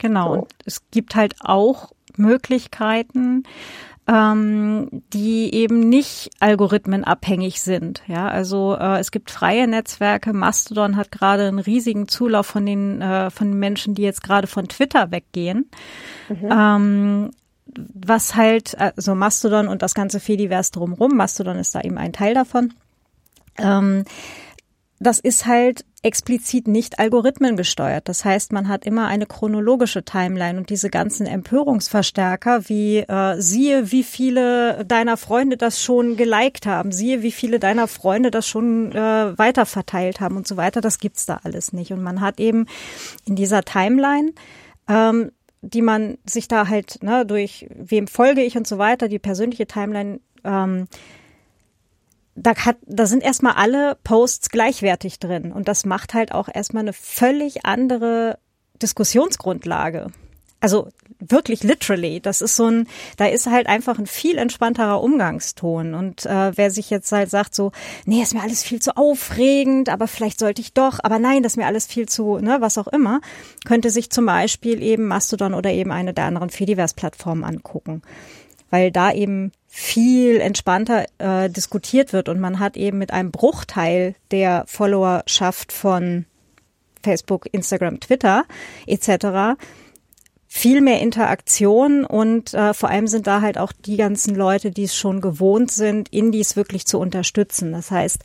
Genau. So. Und es gibt halt auch Möglichkeiten, ähm, die eben nicht algorithmenabhängig sind. Ja, also äh, es gibt freie Netzwerke. Mastodon hat gerade einen riesigen Zulauf von den äh, von den Menschen, die jetzt gerade von Twitter weggehen. Mhm. Ähm, was halt, also Mastodon und das ganze Fediverse drumrum, Mastodon ist da eben ein Teil davon. Ähm, das ist halt explizit nicht algorithmengesteuert. Das heißt, man hat immer eine chronologische Timeline und diese ganzen Empörungsverstärker wie äh, siehe, wie viele deiner Freunde das schon geliked haben, siehe, wie viele deiner Freunde das schon äh, weiterverteilt haben und so weiter, das gibt's da alles nicht. Und man hat eben in dieser Timeline ähm, die man sich da halt ne, durch wem folge ich und so weiter, die persönliche Timeline ähm, da, hat, da sind erstmal alle Posts gleichwertig drin und das macht halt auch erstmal eine völlig andere Diskussionsgrundlage. Also wirklich literally. Das ist so ein, da ist halt einfach ein viel entspannterer Umgangston. Und äh, wer sich jetzt halt sagt so, nee, ist mir alles viel zu aufregend, aber vielleicht sollte ich doch, aber nein, das ist mir alles viel zu, ne, was auch immer, könnte sich zum Beispiel eben Mastodon oder eben eine der anderen Fediverse-Plattformen angucken. Weil da eben viel entspannter äh, diskutiert wird und man hat eben mit einem Bruchteil der Followerschaft von Facebook, Instagram, Twitter etc. viel mehr Interaktion und äh, vor allem sind da halt auch die ganzen Leute, die es schon gewohnt sind, Indies wirklich zu unterstützen. Das heißt,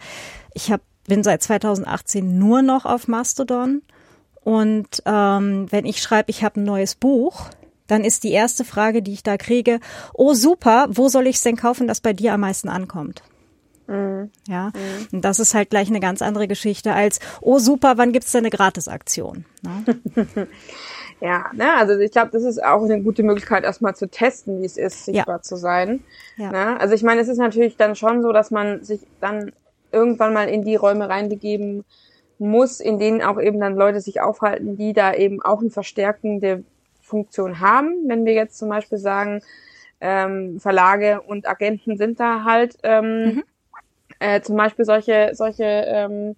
ich hab, bin seit 2018 nur noch auf Mastodon und ähm, wenn ich schreibe, ich habe ein neues Buch, dann ist die erste Frage, die ich da kriege, oh super, wo soll ich es denn kaufen, das bei dir am meisten ankommt? Mhm. Ja, mhm. und das ist halt gleich eine ganz andere Geschichte als, oh super, wann gibt's denn eine Gratisaktion? Ne? <laughs> ja, ne, also ich glaube, das ist auch eine gute Möglichkeit, erstmal zu testen, wie es ist, sichtbar ja. zu sein. Ja. Ne? Also ich meine, es ist natürlich dann schon so, dass man sich dann irgendwann mal in die Räume reinbegeben muss, in denen auch eben dann Leute sich aufhalten, die da eben auch eine verstärkende Funktion haben. Wenn wir jetzt zum Beispiel sagen, ähm, Verlage und Agenten sind da halt ähm, mhm. äh, zum Beispiel solche solche ähm,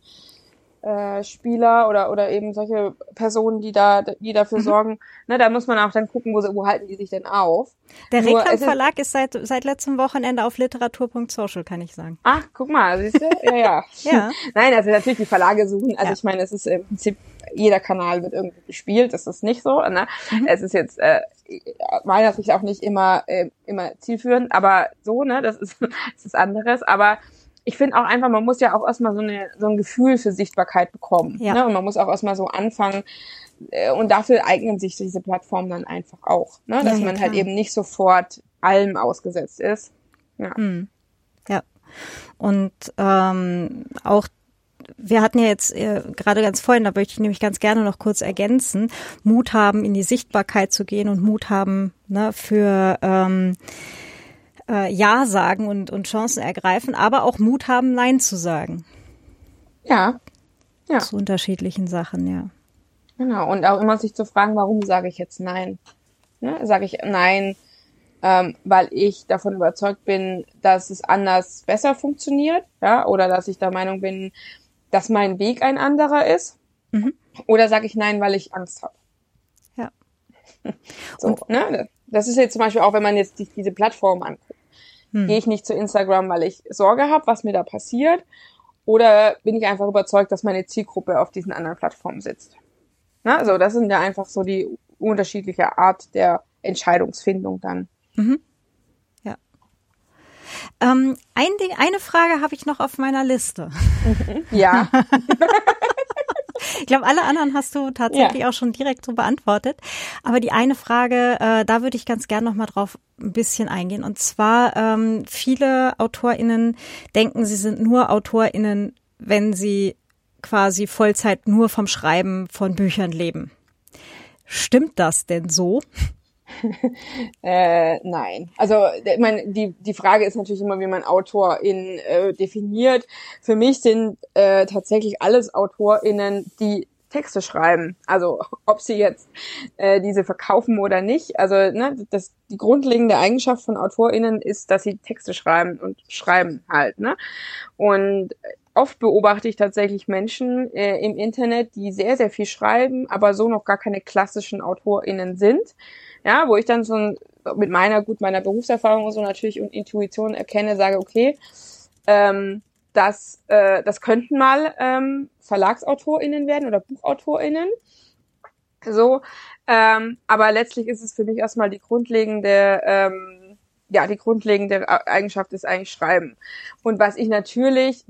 äh, Spieler oder oder eben solche Personen, die da die dafür mhm. sorgen. Ne, da muss man auch dann gucken, wo, wo halten die sich denn auf. Der Reklam Verlag ist, ist seit seit letztem Wochenende auf literatur.social, kann ich sagen. Ach, guck mal, siehst du? Ja, ja. <laughs> ja. <laughs> Nein, also natürlich die Verlage suchen. Also ja. ich meine, es ist im Prinzip jeder Kanal wird irgendwie gespielt, das ist nicht so. Ne? Mhm. Es ist jetzt äh, meiner Sicht auch nicht immer äh, immer zielführend, aber so, ne, das ist <laughs> das ist anderes. Aber ich finde auch einfach, man muss ja auch erstmal so, eine, so ein Gefühl für Sichtbarkeit bekommen. Ja. Ne? Und man muss auch erstmal so anfangen. Äh, und dafür eignen sich diese Plattformen dann einfach auch. Ne? Dass ja, man halt eben nicht sofort allem ausgesetzt ist. Ja. Mhm. Ja. Und ähm, auch wir hatten ja jetzt äh, gerade ganz vorhin, da möchte ich nämlich ganz gerne noch kurz ergänzen, Mut haben, in die Sichtbarkeit zu gehen und Mut haben ne, für ähm, äh, Ja sagen und, und Chancen ergreifen, aber auch Mut haben, Nein zu sagen. Ja. ja. Zu unterschiedlichen Sachen, ja. Genau, und auch immer sich zu fragen, warum sage ich jetzt Nein? Ne? Sage ich Nein, ähm, weil ich davon überzeugt bin, dass es anders besser funktioniert, ja, oder dass ich der Meinung bin, dass mein Weg ein anderer ist? Mhm. Oder sage ich nein, weil ich Angst habe? Ja. <laughs> So, ne? Das ist jetzt zum Beispiel auch, wenn man jetzt die, diese Plattform anguckt. Hm. Gehe ich nicht zu Instagram, weil ich Sorge habe, was mir da passiert? Oder bin ich einfach überzeugt, dass meine Zielgruppe auf diesen anderen Plattformen sitzt? Ne? Also das sind ja einfach so die unterschiedliche Art der Entscheidungsfindung dann. Mhm. Ja. Ähm, ein Ding, eine Frage habe ich noch auf meiner Liste. Ja. <laughs> <laughs> Ich glaube, alle anderen hast du tatsächlich ja. auch schon direkt so beantwortet. Aber die eine Frage, äh, da würde ich ganz gern noch mal drauf ein bisschen eingehen. Und zwar, ähm, viele AutorInnen denken, sie sind nur AutorInnen, wenn sie quasi Vollzeit nur vom Schreiben von Büchern leben. Stimmt das denn so? <laughs> äh, nein. Also ich meine, die, die Frage ist natürlich immer, wie man AutorInnen äh, definiert. Für mich sind äh, tatsächlich alles AutorInnen, die Texte schreiben. Also <laughs> ob sie jetzt äh, diese verkaufen oder nicht. Also ne, das, die grundlegende Eigenschaft von AutorInnen ist, dass sie Texte schreiben und schreiben halt. Ne? Und oft beobachte ich tatsächlich Menschen äh, im Internet, die sehr, sehr viel schreiben, aber so noch gar keine klassischen AutorInnen sind. Ja, wo ich dann so mit meiner, gut, meiner Berufserfahrung und so natürlich und Intuition erkenne, sage, okay, ähm, das, äh, das könnten mal ähm, VerlagsautorInnen werden oder BuchautorInnen. So, ähm, aber letztlich ist es für mich erstmal die grundlegende, ähm, ja, die grundlegende Eigenschaft ist eigentlich Schreiben. Und was ich natürlich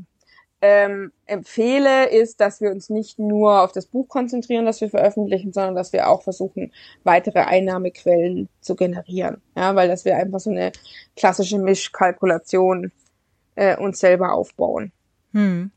ähm, empfehle, ist, dass wir uns nicht nur auf das Buch konzentrieren, das wir veröffentlichen, sondern dass wir auch versuchen, weitere Einnahmequellen zu generieren. Ja, weil dass wir einfach so eine klassische Mischkalkulation äh, uns selber aufbauen. Hm.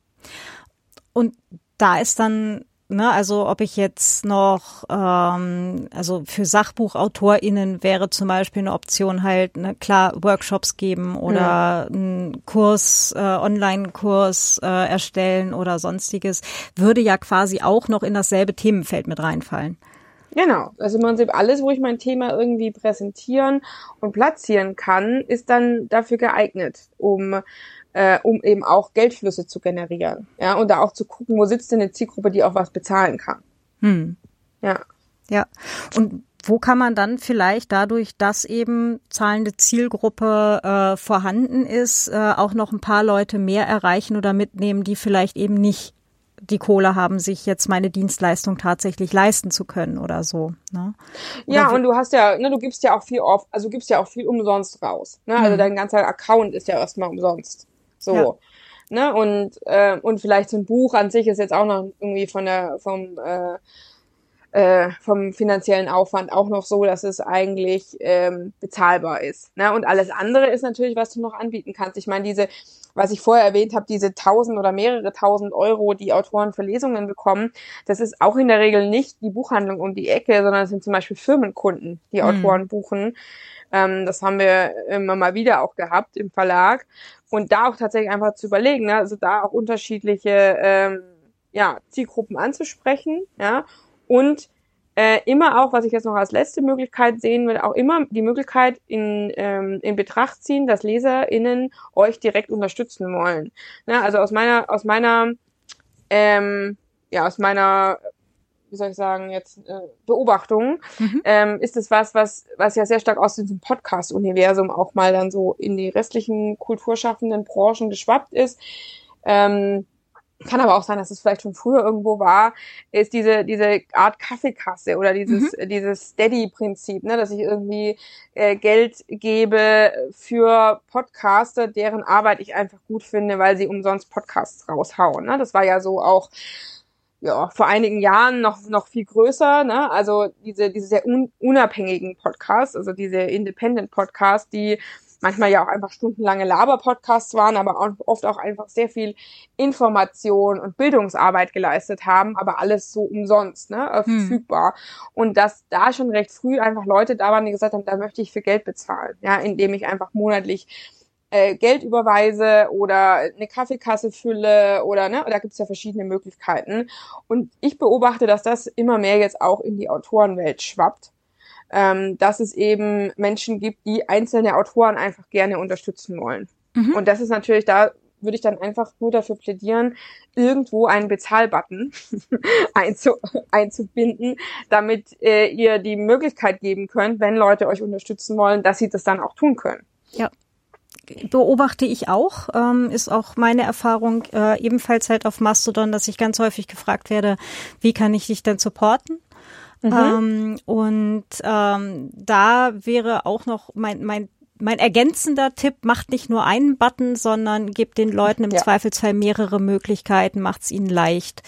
Und da ist dann Ne, also ob ich jetzt noch, ähm, also für SachbuchautorInnen wäre zum Beispiel eine Option halt, ne, klar, Workshops geben oder mhm. einen Kurs, äh, Online-Kurs äh, erstellen oder sonstiges, würde ja quasi auch noch in dasselbe Themenfeld mit reinfallen. Genau, also im Prinzip alles, wo ich mein Thema irgendwie präsentieren und platzieren kann, ist dann dafür geeignet, um äh, um eben auch Geldflüsse zu generieren. Ja, und da auch zu gucken, wo sitzt denn eine Zielgruppe, die auch was bezahlen kann. Hm. Ja. Ja. Und wo kann man dann vielleicht dadurch, dass eben zahlende Zielgruppe äh, vorhanden ist, äh, auch noch ein paar Leute mehr erreichen oder mitnehmen, die vielleicht eben nicht die Kohle haben, sich jetzt meine Dienstleistung tatsächlich leisten zu können oder so. Ne? Oder ja, und du hast ja, ne, du gibst ja auch viel auf, also gibst ja auch viel umsonst raus. Ne? Also hm. dein ganzer Account ist ja erstmal umsonst. So. Ja. Ne? Und, äh, und vielleicht so ein Buch an sich ist jetzt auch noch irgendwie von der, vom, äh, äh, vom finanziellen Aufwand auch noch so, dass es eigentlich ähm, bezahlbar ist. Ne? Und alles andere ist natürlich, was du noch anbieten kannst. Ich meine, diese, was ich vorher erwähnt habe, diese tausend oder mehrere tausend Euro, die Autoren für Lesungen bekommen, das ist auch in der Regel nicht die Buchhandlung um die Ecke, sondern es sind zum Beispiel Firmenkunden, die mhm. Autoren buchen. Ähm, das haben wir immer mal wieder auch gehabt im Verlag. Und da auch tatsächlich einfach zu überlegen, ne? also da auch unterschiedliche ähm, ja, Zielgruppen anzusprechen, ja, und äh, immer auch, was ich jetzt noch als letzte Möglichkeit sehen will, auch immer die Möglichkeit in, ähm, in Betracht ziehen, dass LeserInnen euch direkt unterstützen wollen. Ne? Also aus meiner, aus meiner, ähm, ja, aus meiner wie soll ich sagen, jetzt äh, Beobachtungen, mhm. ähm, ist es was, was, was ja sehr stark aus diesem Podcast-Universum auch mal dann so in die restlichen kulturschaffenden Branchen geschwappt ist. Ähm, kann aber auch sein, dass es vielleicht schon früher irgendwo war, ist diese diese Art Kaffeekasse oder dieses mhm. dieses Steady-Prinzip, ne, dass ich irgendwie äh, Geld gebe für Podcaster, deren Arbeit ich einfach gut finde, weil sie umsonst Podcasts raushauen. Ne? Das war ja so auch ja, vor einigen Jahren noch, noch viel größer, ne? Also diese, diese sehr un unabhängigen Podcasts, also diese Independent Podcasts, die manchmal ja auch einfach stundenlange Laber-Podcasts waren, aber auch, oft auch einfach sehr viel Information und Bildungsarbeit geleistet haben, aber alles so umsonst, ne, äh, hm. verfügbar. Und dass da schon recht früh einfach Leute da waren, die gesagt haben, da möchte ich für Geld bezahlen, ja, indem ich einfach monatlich äh, Geld überweise oder eine Kaffeekasse fülle oder ne, da gibt es ja verschiedene Möglichkeiten. Und ich beobachte, dass das immer mehr jetzt auch in die Autorenwelt schwappt. Ähm, dass es eben Menschen gibt, die einzelne Autoren einfach gerne unterstützen wollen. Mhm. Und das ist natürlich, da würde ich dann einfach nur dafür plädieren, irgendwo einen Bezahlbutton <laughs> einzu einzubinden, damit äh, ihr die Möglichkeit geben könnt, wenn Leute euch unterstützen wollen, dass sie das dann auch tun können. Ja, beobachte ich auch, ähm, ist auch meine Erfahrung äh, ebenfalls halt auf Mastodon, dass ich ganz häufig gefragt werde, wie kann ich dich denn supporten? Mhm. Ähm, und ähm, da wäre auch noch mein, mein mein ergänzender Tipp, macht nicht nur einen Button, sondern gibt den Leuten im ja. Zweifelsfall mehrere Möglichkeiten, macht es ihnen leicht.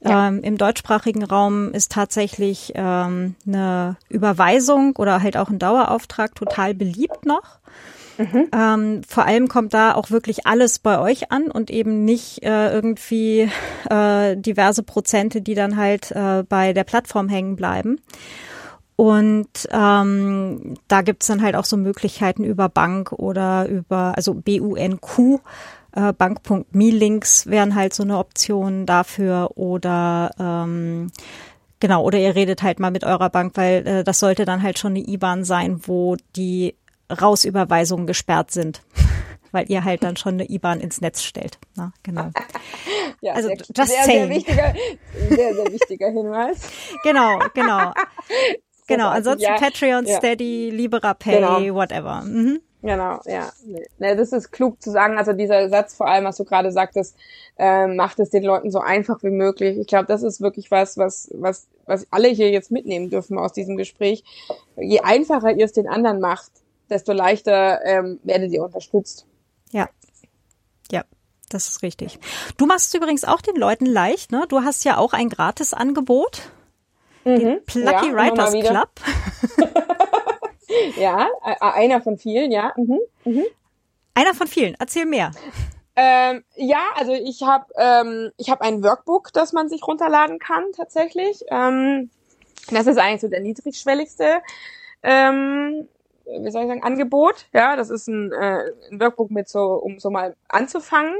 Ja. Ähm, Im deutschsprachigen Raum ist tatsächlich ähm, eine Überweisung oder halt auch ein Dauerauftrag total beliebt noch. Mhm. Ähm, vor allem kommt da auch wirklich alles bei euch an und eben nicht äh, irgendwie äh, diverse Prozente, die dann halt äh, bei der Plattform hängen bleiben. Und ähm, da gibt's dann halt auch so Möglichkeiten über Bank oder über, also BUNQ, äh, Bank.me-Links wären halt so eine Option dafür oder ähm, genau, oder ihr redet halt mal mit eurer Bank, weil äh, das sollte dann halt schon eine IBAN sein, wo die Rausüberweisungen gesperrt sind. <laughs> weil ihr halt dann schon eine IBAN ins Netz stellt. Na, genau. ja, also sehr, just sehr, saying. Sehr wichtiger, sehr, sehr wichtiger Hinweis. <laughs> genau, genau. <laughs> Genau, ansonsten ja, Patreon, ja. Steady, Libera Pay, genau. whatever. Mhm. Genau, ja. Nee, das ist klug zu sagen. Also dieser Satz vor allem, was du gerade sagtest, äh, macht es den Leuten so einfach wie möglich. Ich glaube, das ist wirklich was, was, was, was alle hier jetzt mitnehmen dürfen aus diesem Gespräch. Je einfacher ihr es den anderen macht, desto leichter ähm, werdet ihr unterstützt. Ja. Ja. Das ist richtig. Du machst es übrigens auch den Leuten leicht, ne? Du hast ja auch ein Gratisangebot. Den mhm. Plucky ja, Writers Club. <laughs> ja, einer von vielen, ja. Mhm. Mhm. Einer von vielen. Erzähl mehr. Ähm, ja, also ich habe ähm, ich habe ein Workbook, das man sich runterladen kann tatsächlich. Ähm, das ist eigentlich so der niedrigschwelligste, ähm, wie soll ich sagen, Angebot. Ja, das ist ein, äh, ein Workbook mit so, um so mal anzufangen.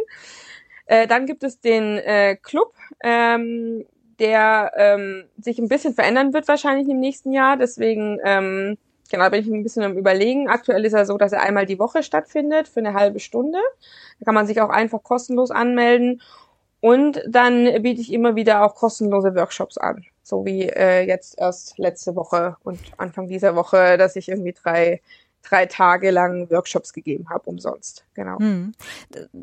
Äh, dann gibt es den äh, Club. Ähm, der ähm, sich ein bisschen verändern wird wahrscheinlich im nächsten Jahr. Deswegen ähm, genau bin ich ein bisschen am überlegen. Aktuell ist er so, dass er einmal die Woche stattfindet für eine halbe Stunde. Da kann man sich auch einfach kostenlos anmelden. Und dann biete ich immer wieder auch kostenlose Workshops an. So wie äh, jetzt erst letzte Woche und Anfang dieser Woche, dass ich irgendwie drei drei Tage lang Workshops gegeben habe, umsonst. Genau. Hm.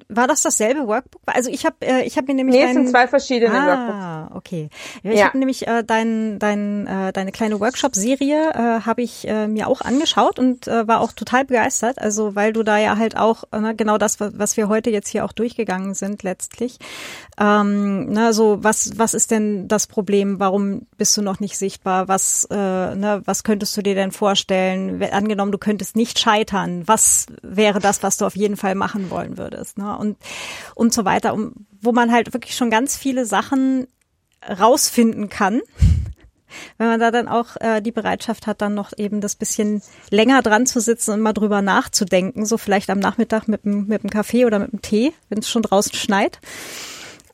War das dasselbe Workbook? Also ich habe äh, ich habe mir nämlich Nee, es sind zwei verschiedene ah, Workbooks. Ah, okay. Ich ja. habe nämlich äh, dein, dein, äh, deine kleine Workshop-Serie äh, habe ich äh, mir auch angeschaut und äh, war auch total begeistert. Also weil du da ja halt auch äh, genau das, was wir heute jetzt hier auch durchgegangen sind letztlich. Ähm, ne, so was was ist denn das Problem? Warum bist du noch nicht sichtbar? Was äh, ne, was könntest du dir denn vorstellen? Angenommen, du könntest würdest nicht scheitern, was wäre das, was du auf jeden Fall machen wollen würdest, ne? Und und so weiter, um, wo man halt wirklich schon ganz viele Sachen rausfinden kann, <laughs> wenn man da dann auch äh, die Bereitschaft hat, dann noch eben das bisschen länger dran zu sitzen und mal drüber nachzudenken, so vielleicht am Nachmittag mit dem mit dem Kaffee oder mit dem Tee, wenn es schon draußen schneit.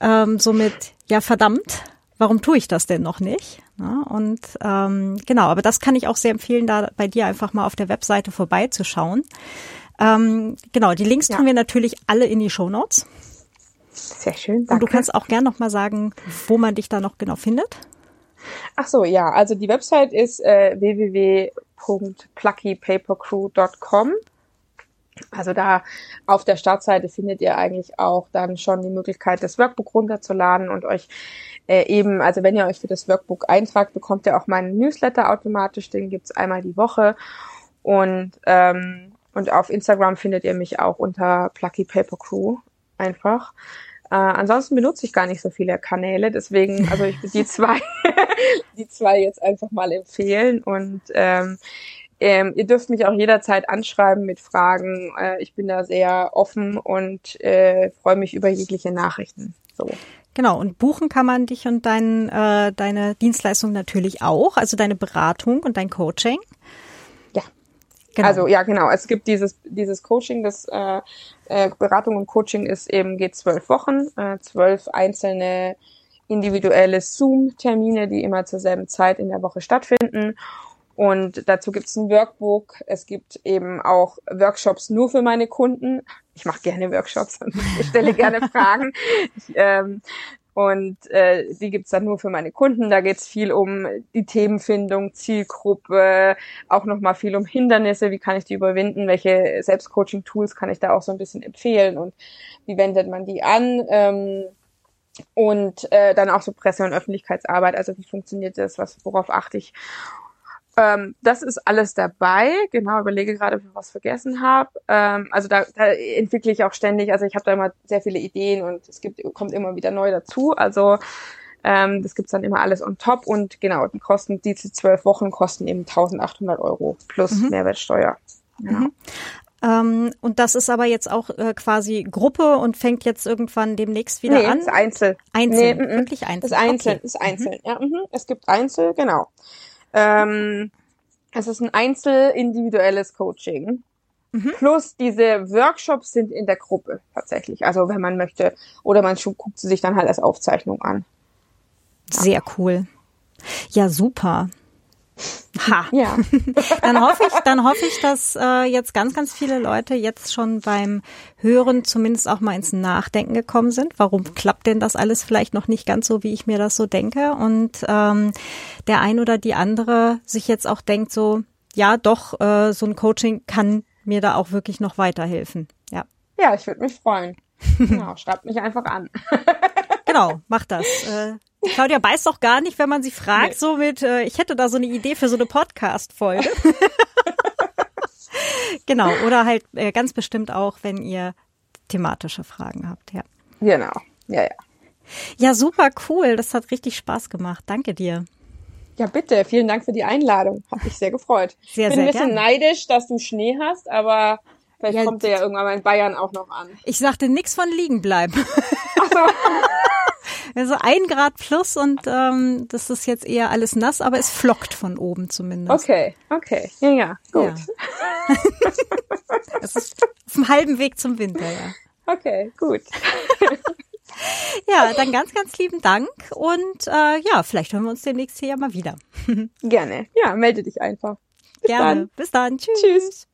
Ähm, somit, ja verdammt, warum tue ich das denn noch nicht? Ja, und ähm, genau, aber das kann ich auch sehr empfehlen, da bei dir einfach mal auf der Webseite vorbeizuschauen. Ähm, genau, die Links ja. tun wir natürlich alle in die Show Notes. Sehr schön. Danke. Und du kannst auch gern noch mal sagen, wo man dich da noch genau findet. Ach so, ja, also die Website ist äh, www.pluckypapercrew.com. Also da auf der Startseite findet ihr eigentlich auch dann schon die Möglichkeit, das Workbook runterzuladen und euch äh, eben, also wenn ihr euch für das Workbook eintragt, bekommt ihr auch meinen Newsletter automatisch, den gibt's einmal die Woche. Und, ähm, und auf Instagram findet ihr mich auch unter Plucky Paper Crew einfach. Äh, ansonsten benutze ich gar nicht so viele Kanäle, deswegen, also ich würde die <laughs> zwei, <laughs> die zwei jetzt einfach mal empfehlen und ähm, ähm, ihr dürft mich auch jederzeit anschreiben mit Fragen. Äh, ich bin da sehr offen und äh, freue mich über jegliche Nachrichten. So. Genau, und buchen kann man dich und dein, äh, deine Dienstleistung natürlich auch, also deine Beratung und dein Coaching. Ja. Genau. Also ja, genau. Es gibt dieses, dieses Coaching, das äh, äh, Beratung und Coaching ist eben, geht zwölf Wochen, äh, zwölf einzelne individuelle Zoom-Termine, die immer zur selben Zeit in der Woche stattfinden. Und dazu gibt es ein Workbook. Es gibt eben auch Workshops nur für meine Kunden. Ich mache gerne Workshops und <laughs> stelle gerne Fragen. Ähm, Und äh, die gibt's dann nur für meine Kunden. Da geht's viel um die Themenfindung, Zielgruppe, auch nochmal viel um Hindernisse, wie kann ich die überwinden, welche Selbstcoaching-Tools kann ich da auch so ein bisschen empfehlen und wie wendet man die an. Ähm, und äh, dann auch so Presse- und Öffentlichkeitsarbeit, also wie funktioniert das, was, worauf achte ich. Ähm, das ist alles dabei. Genau, überlege gerade, ob ich was vergessen habe. Ähm, also da, da entwickle ich auch ständig. Also ich habe da immer sehr viele Ideen und es gibt kommt immer wieder neu dazu. Also ähm, das gibt's dann immer alles on top und genau die Kosten, diese zwölf Wochen kosten eben 1800 Euro plus mhm. Mehrwertsteuer. Ja. Mhm. Ähm, und das ist aber jetzt auch äh, quasi Gruppe und fängt jetzt irgendwann demnächst wieder nee, an? Ist einzeln. Einzeln, nee, wirklich einzeln. Ist einzeln, okay. ist einzeln. Mhm. Ja, mh. es gibt Einzel, genau. Ähm, es ist ein einzel-individuelles Coaching. Mhm. Plus diese Workshops sind in der Gruppe tatsächlich. Also wenn man möchte. Oder man guckt sie sich dann halt als Aufzeichnung an. Ja. Sehr cool. Ja, super. Ha. Ja. dann hoffe ich, dann hoffe ich, dass äh, jetzt ganz, ganz viele Leute jetzt schon beim Hören zumindest auch mal ins Nachdenken gekommen sind. Warum klappt denn das alles vielleicht noch nicht ganz so, wie ich mir das so denke? Und ähm, der ein oder die andere sich jetzt auch denkt so, ja, doch, äh, so ein Coaching kann mir da auch wirklich noch weiterhelfen. Ja. Ja, ich würde mich freuen. <laughs> Genau, schreibt mich einfach an. genau, macht das. Äh, Claudia beißt doch gar nicht, wenn man sie fragt, nee. so mit, äh, ich hätte da so eine Idee für so eine Podcast-Folge. <laughs> genau, oder halt äh, ganz bestimmt auch, wenn ihr thematische Fragen habt, ja. Genau, ja, ja. Ja, super cool. Das hat richtig Spaß gemacht. Danke dir. Ja, bitte. Vielen Dank für die Einladung. Hat mich sehr gefreut. Sehr, Bin sehr ein bisschen gerne. neidisch, dass du Schnee hast, aber vielleicht ja, kommt der ja irgendwann mal in Bayern auch noch an. Ich sagte nix von liegen bleiben. Ach so. <laughs> Also ein Grad plus und ähm, das ist jetzt eher alles nass, aber es flockt von oben zumindest. Okay, okay. Ja, ja, gut. Ja. <laughs> es ist auf dem halben Weg zum Winter, ja. Okay, gut. <laughs> ja, dann ganz, ganz lieben Dank und äh, ja, vielleicht hören wir uns demnächst hier ja mal wieder. <laughs> Gerne. Ja, melde dich einfach. Bis Gerne. Dann. Bis dann. Tschüss. Tschüss.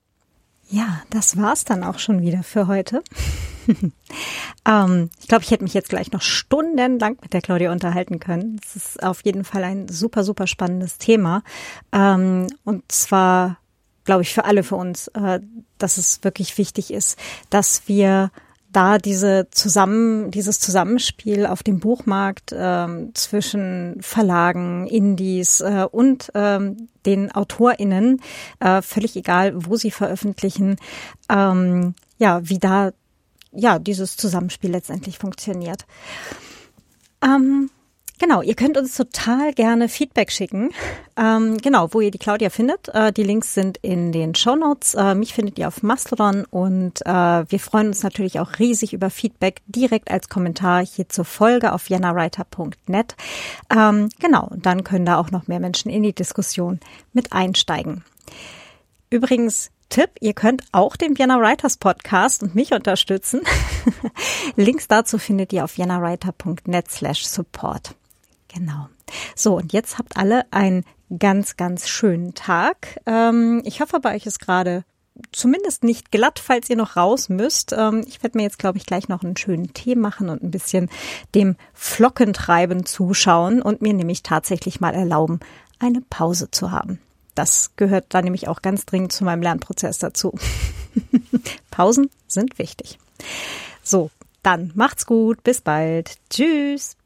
Ja, das war's dann auch schon wieder für heute. <laughs> ähm, ich glaube, ich hätte mich jetzt gleich noch stundenlang mit der Claudia unterhalten können. Es ist auf jeden Fall ein super, super spannendes Thema. Ähm, und zwar, glaube ich, für alle für uns, äh, dass es wirklich wichtig ist, dass wir da diese zusammen, dieses Zusammenspiel auf dem Buchmarkt ähm, zwischen Verlagen, Indies äh, und ähm, den AutorInnen, äh, völlig egal, wo sie veröffentlichen, ähm, ja, wie da ja dieses Zusammenspiel letztendlich funktioniert. Ähm, Genau, ihr könnt uns total gerne Feedback schicken. Ähm, genau, wo ihr die Claudia findet. Äh, die Links sind in den Show Notes. Äh, mich findet ihr auf Mastodon und äh, wir freuen uns natürlich auch riesig über Feedback direkt als Kommentar hier zur Folge auf jennawriter.net. Ähm, genau, und dann können da auch noch mehr Menschen in die Diskussion mit einsteigen. Übrigens, Tipp, ihr könnt auch den Vienna Writers Podcast und mich unterstützen. <laughs> Links dazu findet ihr auf jennawriter.net slash support. Genau. So, und jetzt habt alle einen ganz, ganz schönen Tag. Ähm, ich hoffe, bei euch ist gerade zumindest nicht glatt, falls ihr noch raus müsst. Ähm, ich werde mir jetzt, glaube ich, gleich noch einen schönen Tee machen und ein bisschen dem Flockentreiben zuschauen und mir nämlich tatsächlich mal erlauben, eine Pause zu haben. Das gehört da nämlich auch ganz dringend zu meinem Lernprozess dazu. <laughs> Pausen sind wichtig. So, dann macht's gut. Bis bald. Tschüss.